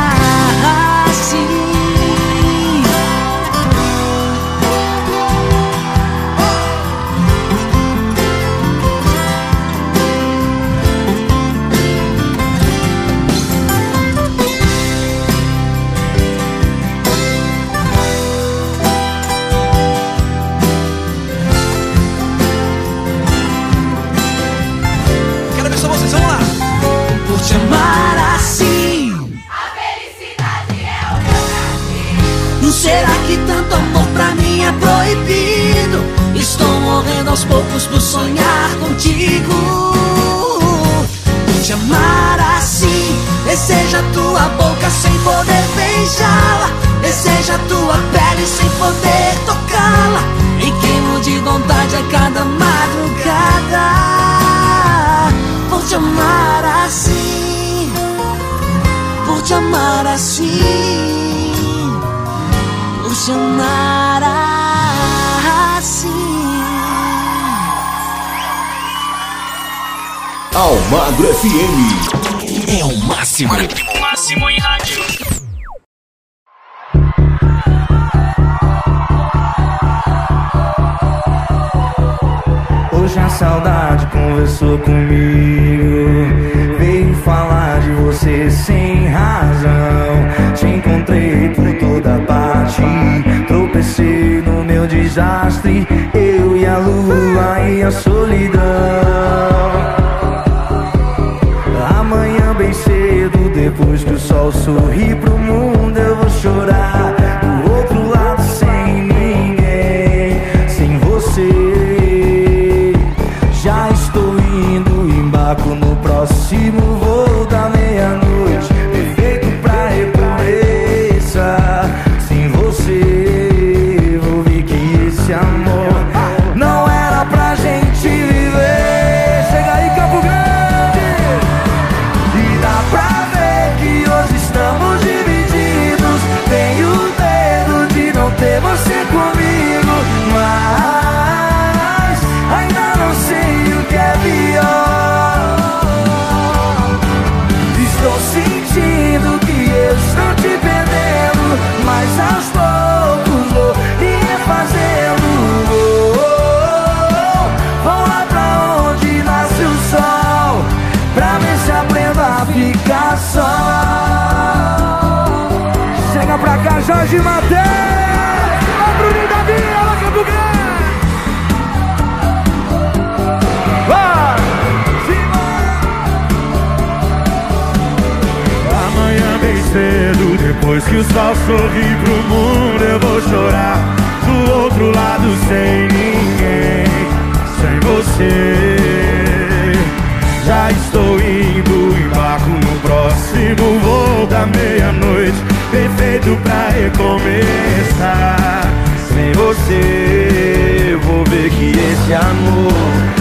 Te amar assim. A felicidade é o meu. Será que tanto amor pra mim é proibido? Estou morrendo aos poucos por sonhar contigo. Te amar assim, deseja tua boca sem poder beijá-la. Deseja tua pele sem poder tocá-la. E queimo de vontade a cada madrugada. Por te amar assim, te amar assim por te amar assim. Almagro FM. É o máximo. Máximo em rádio. Hoje a saudade conversou comigo. Veio falar de você sem desastre. Eu e a lua e a solidão. Amanhã bem cedo, depois que o sol sorri pro mundo, eu vou chorar. Do outro lado sem ninguém, sem você. Já estou indo, embarco no próximo o sol sorri pro mundo, eu vou chorar do outro lado sem ninguém, sem você. Já estou indo, embarco no próximo voo da meia-noite, perfeito pra recomeçar. Sem você, vou ver que esse amor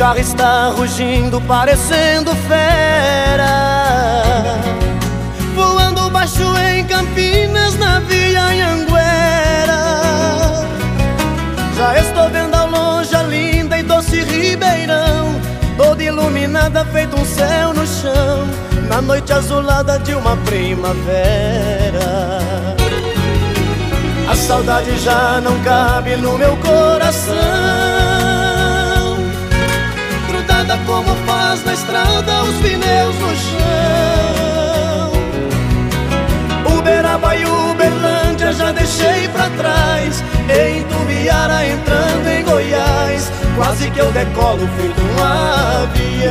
Carro está rugindo, parecendo fera. Voando baixo em Campinas, na Via Anhanguera. Já estou vendo ao longe a linda e doce Ribeirão, toda iluminada, feito um céu no chão, na noite azulada de uma primavera. A saudade já não cabe no meu coração como faz na estrada os pneus no chão. Uberaba e Uberlândia já deixei pra trás. Em Tubiara entrando em Goiás Quase que eu decolo feito um avião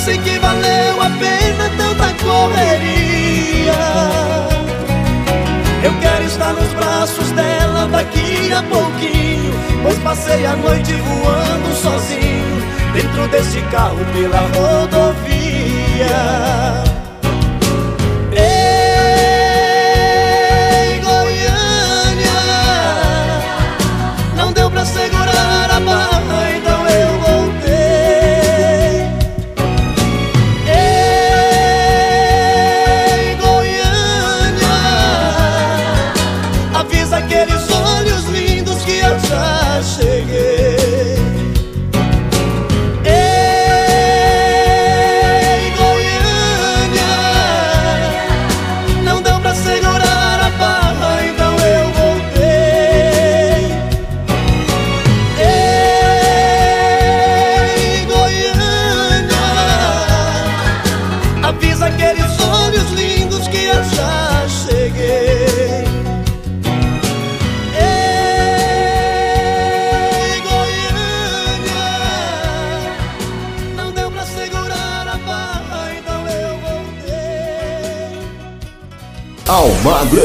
sei que valeu a pena tanta correria. Eu quero estar nos braços dela daqui a pouquinho Pois passei a noite voando sozinho Dentro desse carro pela rodovia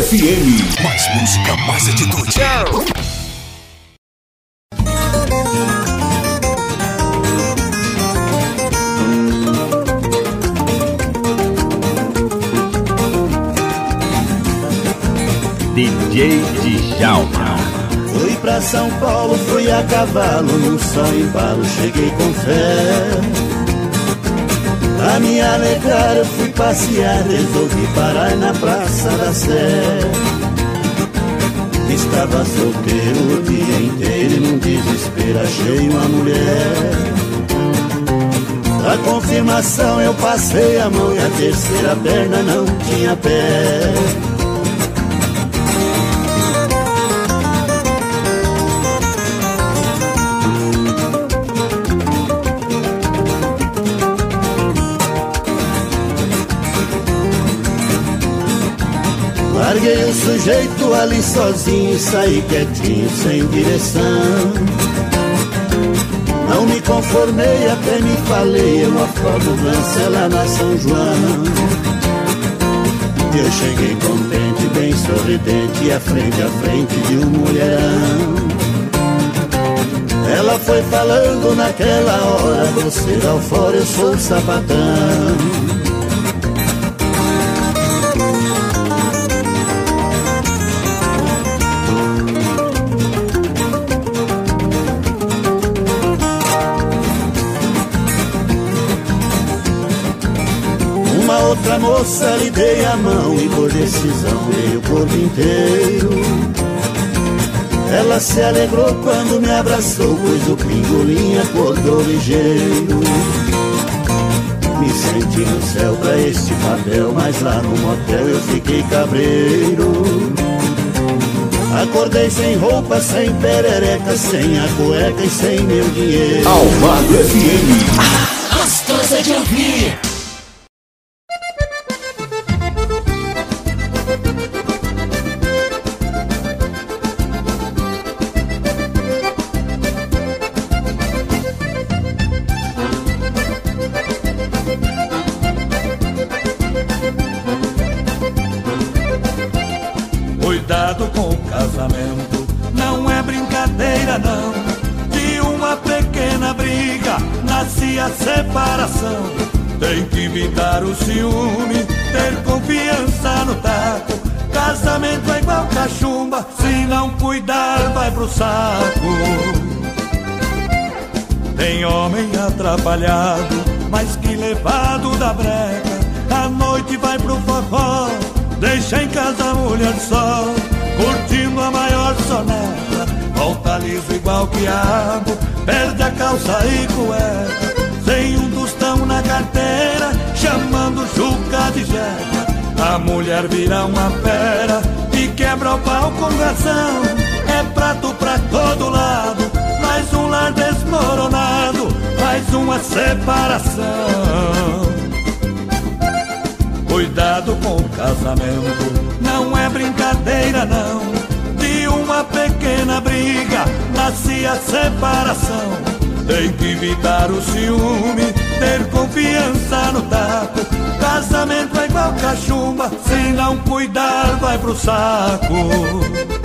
FM. Mais música, mais atitude. DJ Djalma. Fui pra São Paulo, fui a cavalo, num só embalo, cheguei com fé. Pra me alegrar, eu fui passear, resolvi parar na Praça da Sé. Estava solteiro o dia inteiro e num desespero achei uma mulher. A confirmação eu passei a mão e a terceira perna não tinha pé. O sujeito ali sozinho, saí quietinho, sem direção. Não me conformei, até me falei, eu afogo dança lá na São João. Eu cheguei contente, bem sorridente, à frente a frente de um mulherão. Ela foi falando naquela hora, você lá fora, eu sou sapatão. Moça lhe dei a mão e por decisão dei o corpo inteiro. Ela se alegrou quando me abraçou, pois o pingolim acordou ligeiro. me senti no céu pra este papel Mas lá no motel eu fiquei cabreiro Acordei sem roupa, sem perereca Sem a cueca e sem meu dinheiro Almagro FM. Gostosa de ouvir. É prato pra todo lado, mais um lar desmoronado, mais uma separação. Cuidado com o casamento, não é brincadeira não. De uma pequena briga nasce a separação. Tem que evitar o ciúme, ter confiança no taco. Casamento igual cachumba, se não cuidar vai pro saco.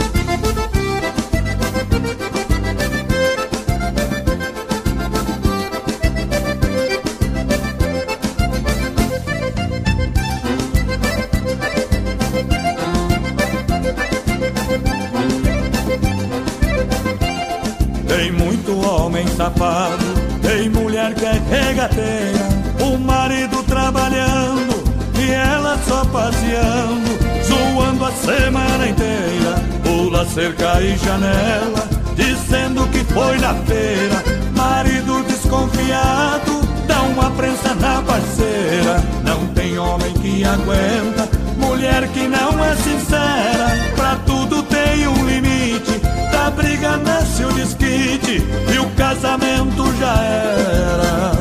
Semana inteira, pula cerca e janela, dizendo que foi na feira, marido desconfiado, dá uma prensa na parceira, não tem homem que aguenta, mulher que não é sincera, pra tudo tem um limite, da briga nasce o desquite e o casamento já era.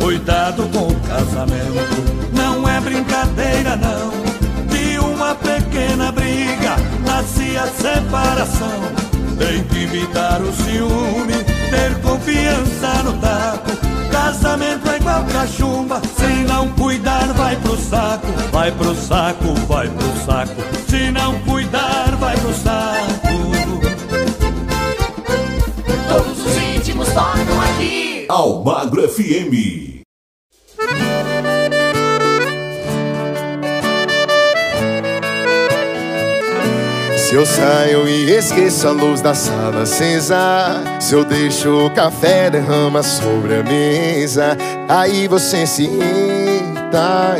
Cuidado com o casamento, não é brincadeira não. Pequena briga nasce a separação. Tem que evitar o ciúme, ter confiança no taco. Casamento é igual cachumba, se não cuidar vai pro saco, vai pro saco, vai pro saco. Se não cuidar vai pro saco. Todos os ritmos tocam aqui. Almagro FM. Se eu saio e esqueço a luz da sala acesa Se eu deixo o café derrama sobre a mesa Aí você se irrita.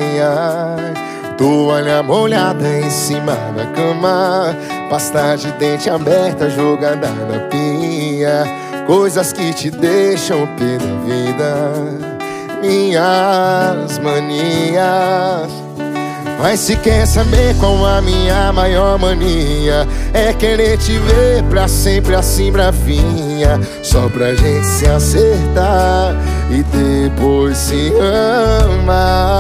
Toalha molhada em cima da cama Pasta de dente aberta jogada na pia Coisas que te deixam pé da vida Minhas manias mas se quer saber qual a minha maior mania É querer te ver pra sempre assim bravinha. Só pra gente se acertar e depois se amar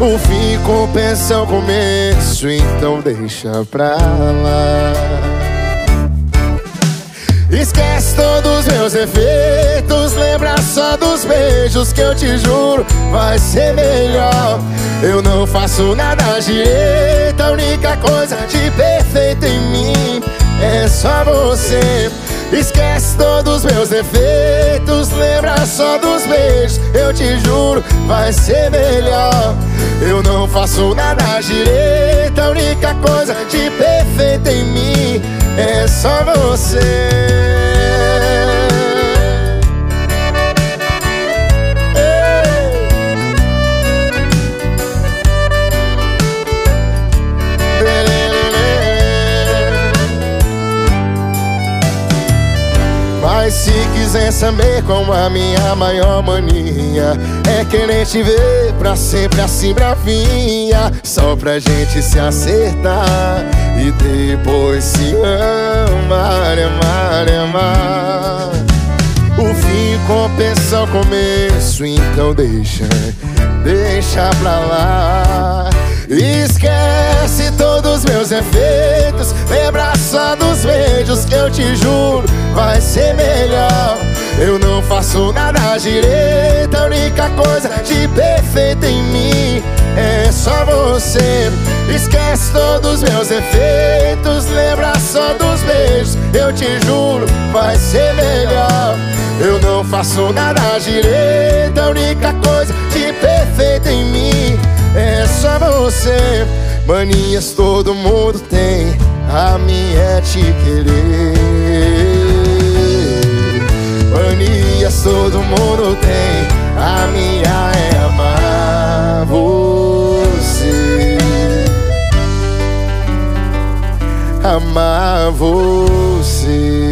O fim compensa o começo, então deixa pra lá Esquece todos os meus efeitos. Lembra só dos beijos que eu te juro Vai ser melhor. Eu não faço nada direito A única coisa de perfeito em mim É só você. Esquece todos os meus defeitos Lembra só dos beijos Eu te juro, vai ser melhor. Eu não faço nada direito A única coisa de perfeito em mim É só você quiser saber como a minha maior mania É querer te ver pra sempre assim bravinha Só pra gente se acertar E depois se amar, amar, amar. O fim compensa o começo Então deixa, deixa pra lá Esquece todos meus efeitos Lembra só dos beijos que eu te juro Vai ser melhor. Eu não faço nada direito A única coisa de perfeito em mim É só você. Esquece todos meus efeitos Lembra só dos beijos Eu te juro Vai ser melhor. Eu não faço nada direito A única coisa de perfeito em mim é só você. Manias todo mundo tem, a minha é te querer. Manias todo mundo tem, a minha é amar você. Amar você.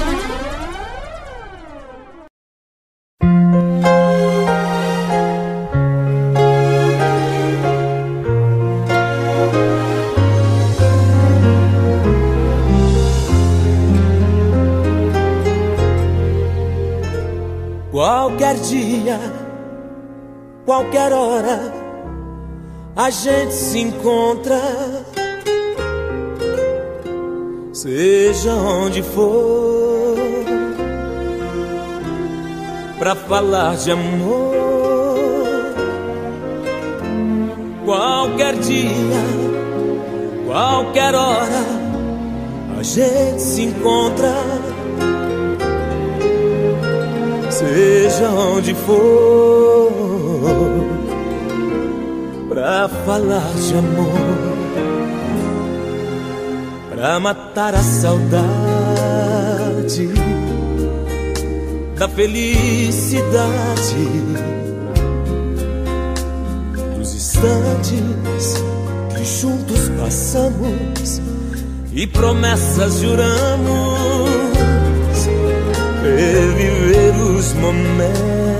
Qualquer hora, a gente se encontra. Seja onde for, pra falar de amor. Qualquer dia, qualquer hora, a gente se encontra seja onde for, pra falar de amor, pra matar a saudade da felicidade dos instantes que juntos passamos e promessas juramos reviver os momentos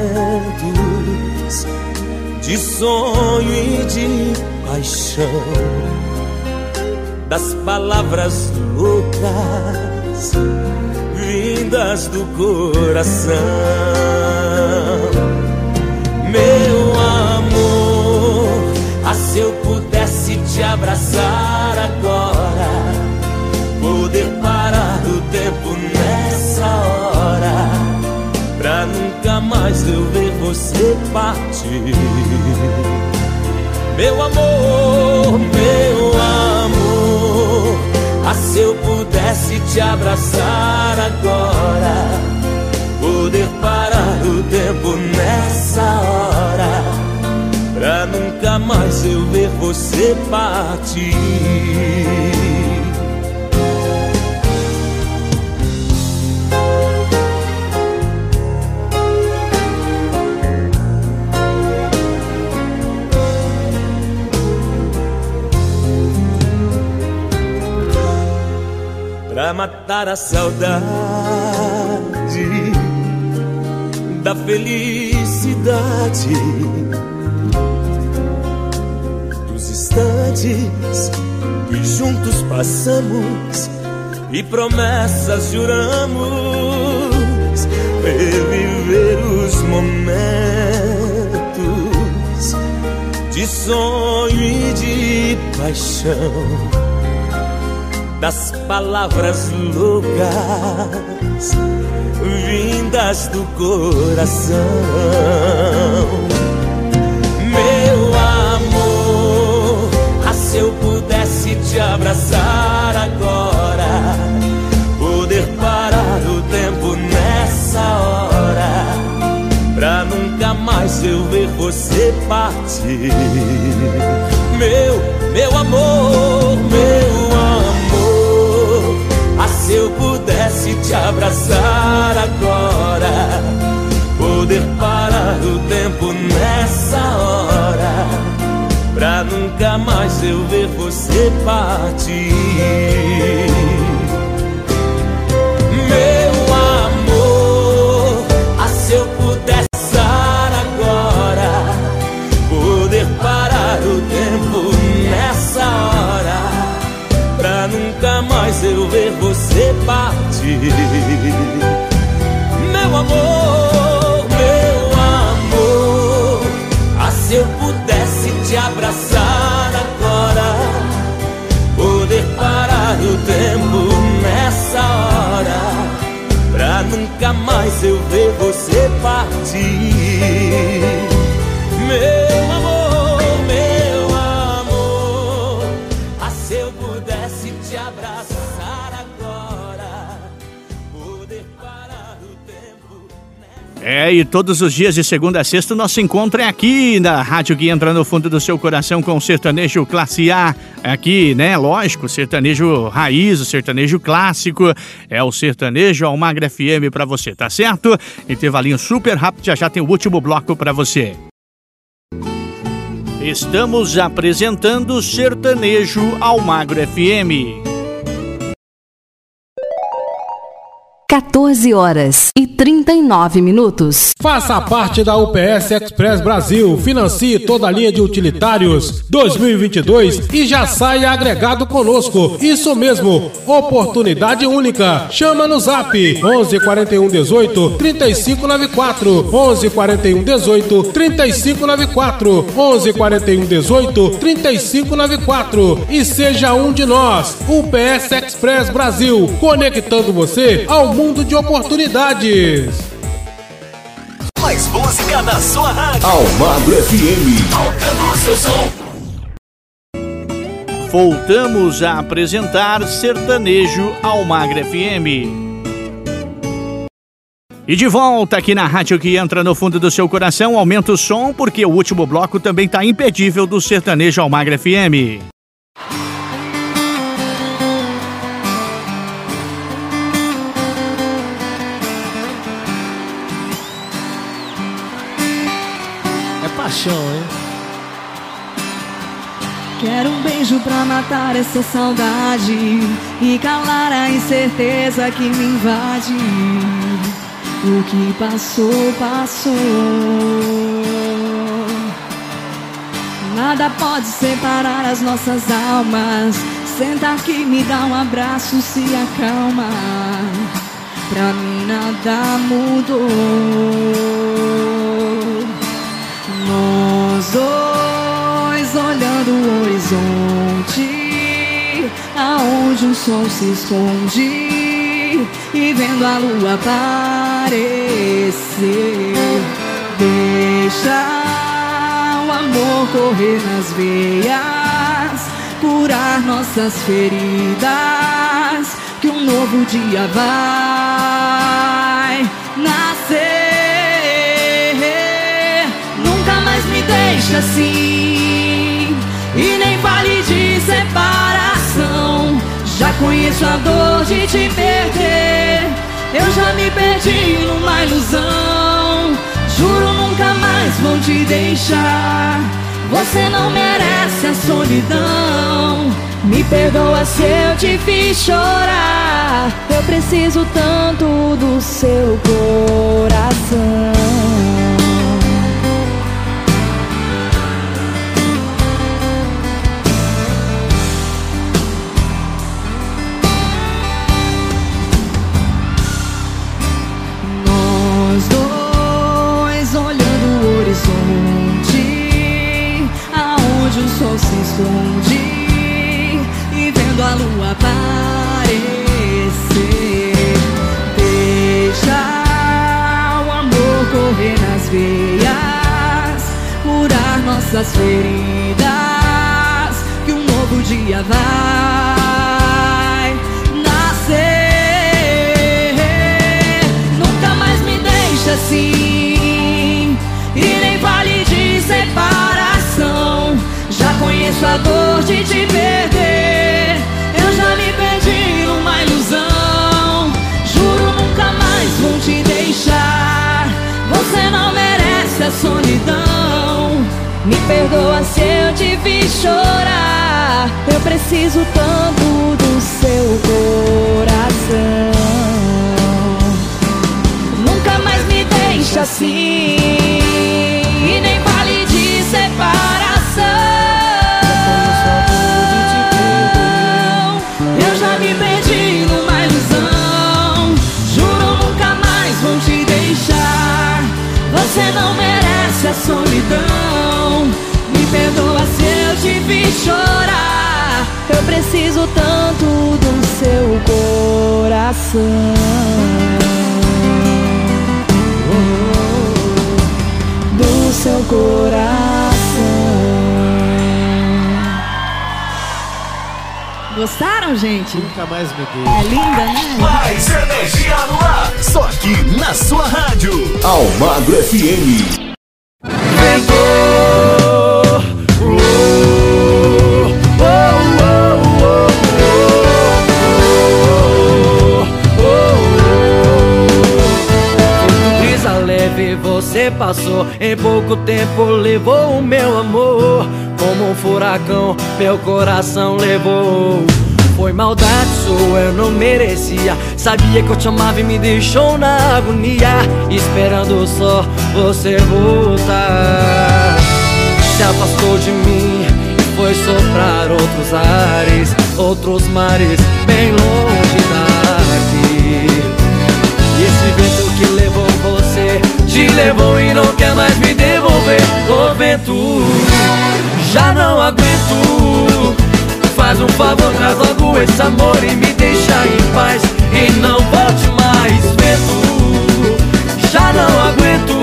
de sonho e de paixão, das palavras loucas vindas do coração. Meu amor, ah, se eu pudesse te abraçar agora, poder parar o tempo pra nunca mais eu ver você partir. Meu amor, meu amor, ah, se eu pudesse te abraçar agora, poder parar o tempo nessa hora, pra nunca mais eu ver você partir. Matar a saudade da felicidade dos instantes que juntos passamos e promessas juramos reviver os momentos de sonho e de paixão das palavras loucas vindas do coração. Meu amor, ah, se eu pudesse te abraçar agora, poder parar o tempo nessa hora, pra nunca mais eu ver você partir. Poder você mais eu ver você É, e todos os dias de segunda a sexta nosso encontro é aqui na rádio que entra no fundo do seu coração com o sertanejo classe A. Aqui, né? Lógico, sertanejo raiz, o sertanejo clássico. É o sertanejo Almagra FM pra você, tá certo? Intervalinho super rápido, já já tem o último bloco pra você. Estamos apresentando Sertanejo Almagro FM. 14 horas e 39 minutos. Faça parte da UPS Express Brasil, financie toda a linha de utilitários 2022 e já saia agregado conosco. Isso mesmo, oportunidade única. Chama no Zap 11 41 18 35 94 11 41 18 35 94 11 41 18 35 94 e seja um de nós. UPS Express Brasil, conectando você ao mundo de oportunidades. Mais música na sua rádio. Almagro FM. Tocando o seu som. Voltamos a apresentar Sertanejo Almagra FM. E de volta aqui na rádio que entra no fundo do seu coração, aumenta o som porque o último bloco também tá imperdível do Sertanejo Almagra FM. Paixão, hein? Quero um beijo pra matar essa saudade e calar a incerteza que me invade. O que passou, passou. Nada pode separar as nossas almas. Senta aqui, me dá um abraço, se acalma. Pra mim nada mudou. Nós dois olhando o horizonte, aonde o sol se esconde e vendo a lua aparecer. Deixa o amor correr nas veias, curar nossas feridas, que um novo dia vai nascer. Deixa assim. E nem fale de separação. Já conheço a dor de te perder. Eu já me perdi numa ilusão. Juro nunca mais vou te deixar. Você não merece a solidão. Me perdoa se eu te fiz chorar. Eu preciso tanto do seu coração nossas feridas, que um novo dia vai nascer. Nunca mais me deixa assim E nem vale de separação Já conheço a dor de te perder Eu já me perdi numa ilusão Juro nunca mais vou te deixar Você não a solidão. Me perdoa se eu te vi chorar. Eu preciso tanto do seu coração. Nunca mais me deixe assim. E nem fale de separação. Eu já me perdi numa ilusão. Juro nunca mais vou te deixar. Você não merece a solidão. Vi chorar. Eu preciso tanto do seu coração. Do seu coração. Gostaram, gente? Nunca mais me É linda, né? Mais energia no ar. Só aqui na sua rádio. Almagro FM. Brisa passou. Em pouco tempo levou o meu amor. Como um furacão meu coração levou. Foi maldade sua, eu não merecia. Sabia que eu te amava e me deixou na agonia. Esperando só você voltar. Se afastou de mim e foi soprar outros ares Outros mares bem longe daqui. E esse vento que Te levou e não quer mais me devolver. Ô vento, já não aguento. Faz um favor, traz logo esse amor E me deixa em paz. E não volte mais Vento, já não aguento.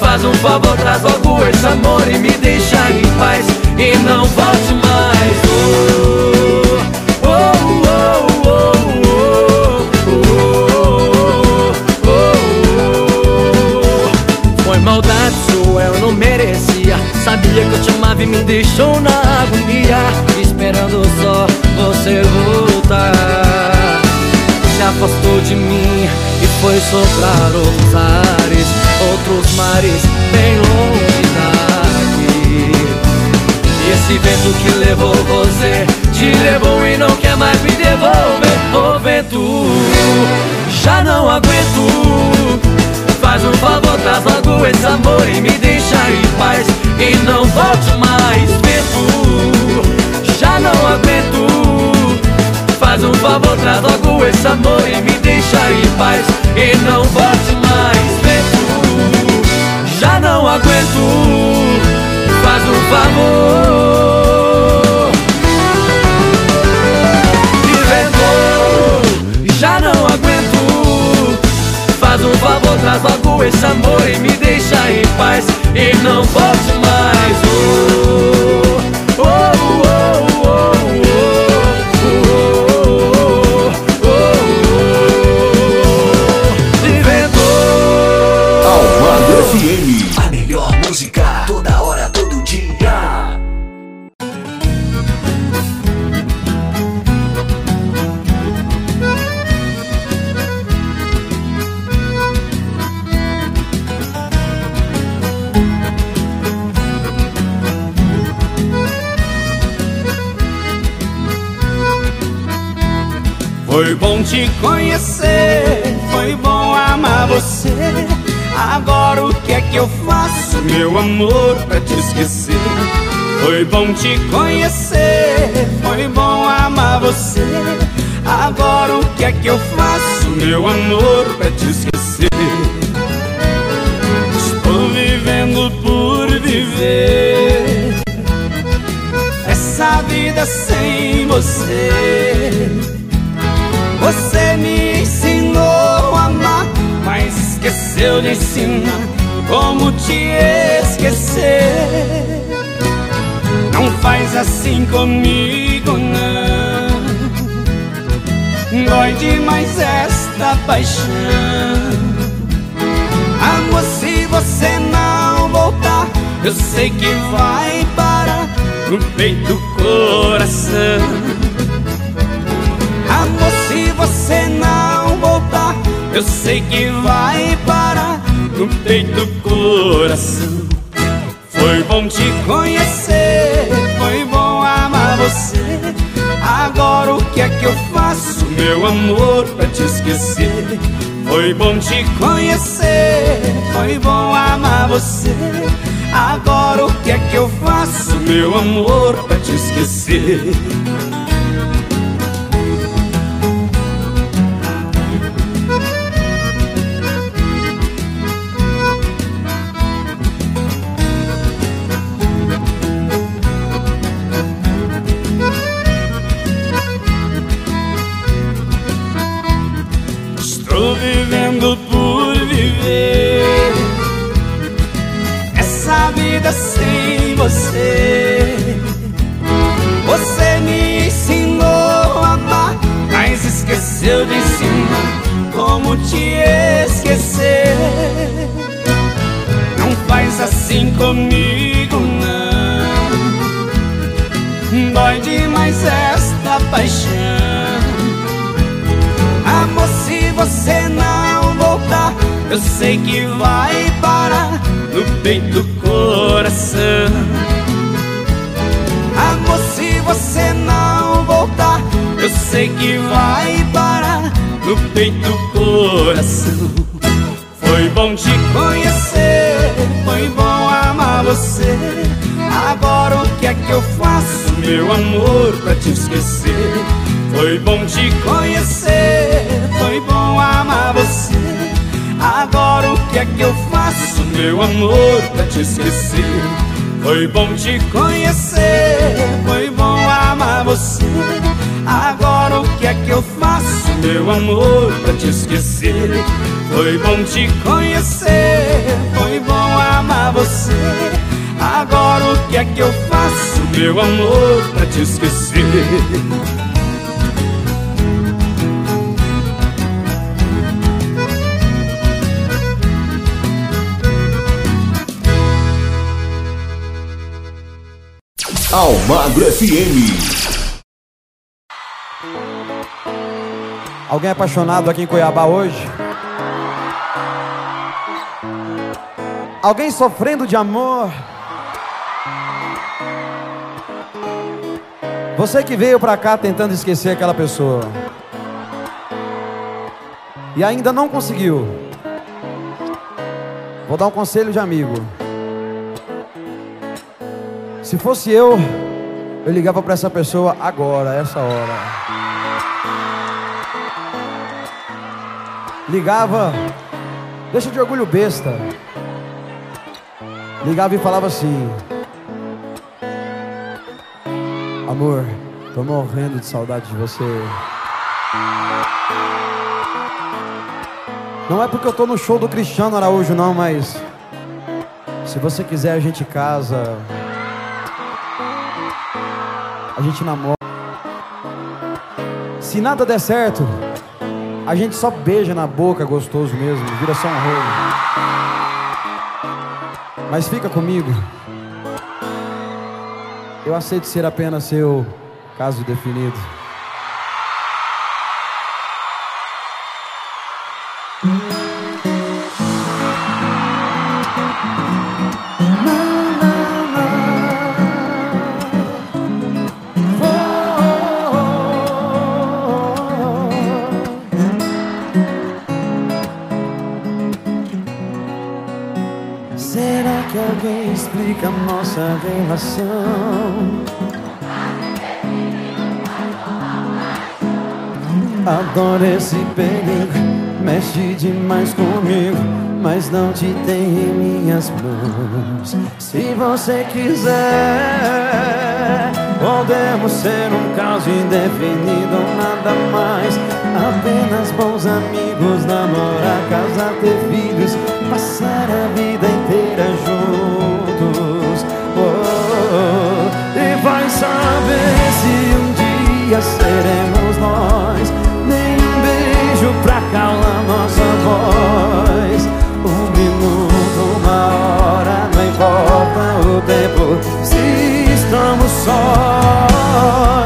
Faz um favor, traz logo esse amor E me deixa em paz. E não volte mais. Oh, Sabia que eu te amava e me deixou na agonia Esperando só você voltar. Se afastou de mim e foi soprar outros ares Outros mares bem longe daqui. E esse vento que levou você Te levou e não quer mais me devolver Ô vento, já não aguento. Faz um favor, traz logo esse amor e me deixa em paz E não volte mais, vento Já não aguento. Faz um favor, traz logo esse amor e me deixa em paz. E não volte mais, vento Já não aguento. Faz um favor favor, traz logo esse amor e me deixa em paz E não volte mais oh, oh, oh, oh, oh, oh, E vento Almagro FM. A melhor meu amor, pra te esquecer? Foi bom te conhecer, foi bom amar você. Agora o que é que eu faço, meu amor, pra te esquecer? Estou vivendo por viver essa vida sem você. Você me ensinou a amar, mas esqueceu de ensinar como te esquecer. Não faz assim comigo, não. Dói demais esta paixão. Amor, se você não voltar, eu sei que vai parar no peito coração. Amor, se você não voltar, eu sei que vai parar no peito coração. Foi bom te conhecer, foi bom amar você. Agora o que é que eu faço, meu amor, pra te esquecer? Foi bom te conhecer, foi bom amar você. Agora o que é que eu faço, meu amor, pra te esquecer? Esquecer. Não faz assim comigo, não. Dói demais esta paixão. Amor, se você não voltar, eu sei que vai parar no peito do coração. Amor, se você não voltar, eu sei que vai parar no peito do coração. Foi bom te conhecer, foi bom amar você. Agora o que é que eu faço, meu amor, pra te esquecer? Foi bom te conhecer, foi bom amar você. Agora o que é que eu faço, meu amor, pra te esquecer? Foi bom te conhecer, foi bom amar você. Agora o que é que eu faço, meu amor, pra te esquecer? Foi bom te conhecer, foi bom amar você. Agora o que é que eu faço, meu amor, pra te esquecer? Almagro FM. Alguém apaixonado aqui em Cuiabá hoje? Alguém sofrendo de amor? Você que veio pra cá tentando esquecer aquela pessoa e ainda não conseguiu. Vou dar um conselho de amigo. Se fosse eu, eu ligava pra essa pessoa agora, essa hora. Ligava, deixa de orgulho besta. Ligava e falava assim: Amor, tô morrendo de saudade de você. Não é porque eu tô no show do Cristiano Araújo, não, mas se você quiser, a gente casa. A gente namora. Se nada der certo, a gente só beija na boca gostoso mesmo, vira só um rolo. Mas fica comigo. Eu aceito ser apenas seu caso definido. Explica nossa relação? Adoro esse perigo, mexe demais comigo, mas não te tem em minhas mãos. Se você quiser, podemos ser um caso indefinido, nada mais. Apenas bons amigos, namorar, casar, ter filhos, passar a vida inteira juntos. Seremos nós. Nem um beijo pra calar nossa voz. Um minuto, uma hora, não importa o tempo. Se estamos sós,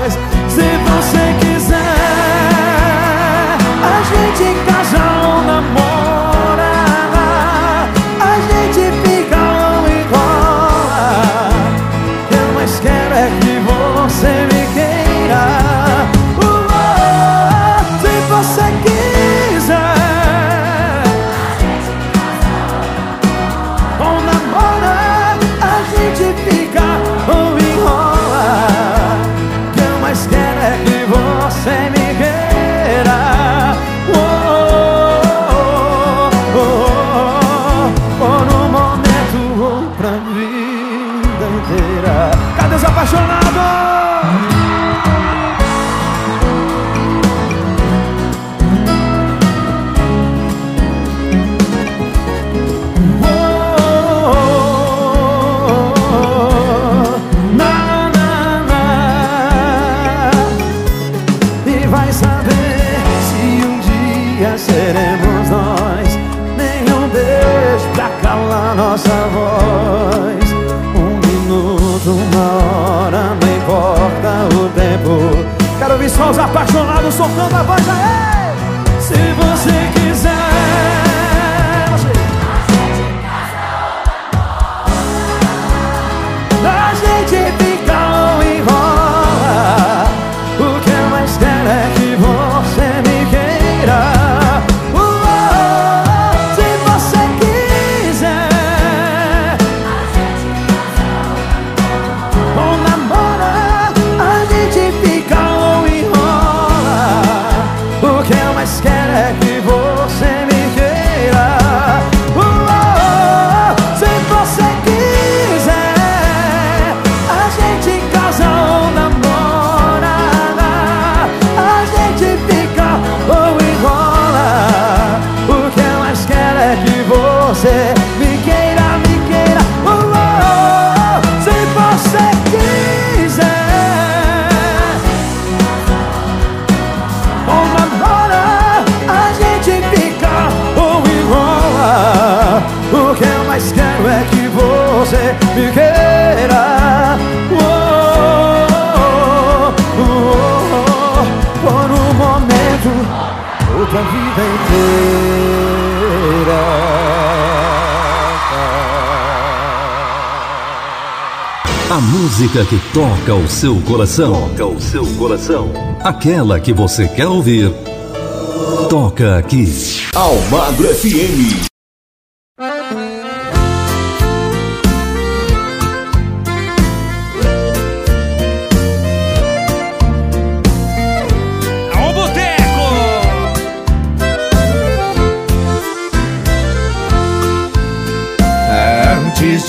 me queira oh, oh, oh, oh, Por um momento ou pra vida inteira A música que toca o seu coração. Toca o seu coração. Aquela que você quer ouvir. Toca aqui. Almagro FM.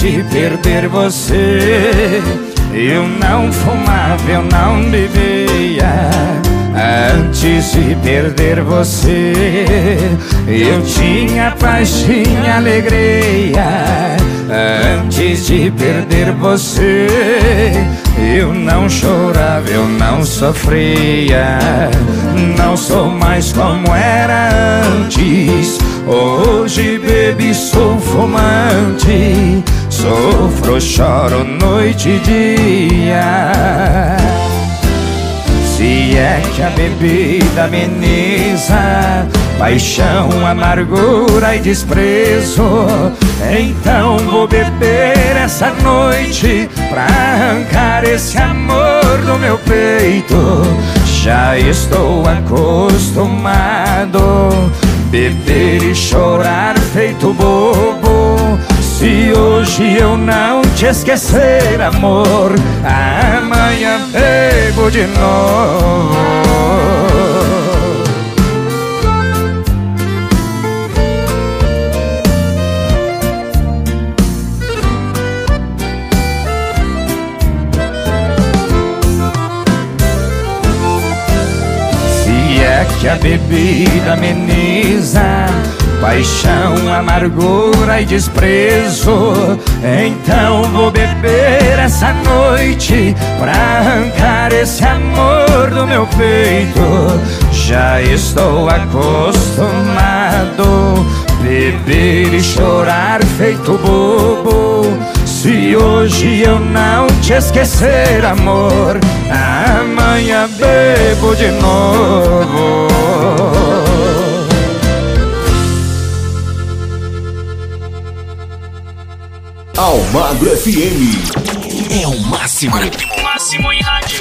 De perder você, eu não fumava, eu não bebia. Antes de perder você, eu tinha paz, tinha alegria. Antes de perder você, eu não chorava, eu não sofria. Não sou mais como era antes. Hoje bebi, sou fumante. Sofro, choro noite e dia. Se é que a bebida ameniza Paixão, amargura e desprezo Então vou beber essa noite Pra arrancar esse amor do meu peito Já estou acostumado Beber e chorar feito bobo se hoje eu não te esquecer, amor, amanhã bebo de novo. Que a bebida ameniza Paixão, amargura e desprezo. Então vou beber essa noite Pra arrancar esse amor do meu peito. Já estou acostumado Beber e chorar feito bobo Se hoje eu não te esquecer, amor Amanhã bebo de novo Almagro FM. É o máximo. O máximo em rádio.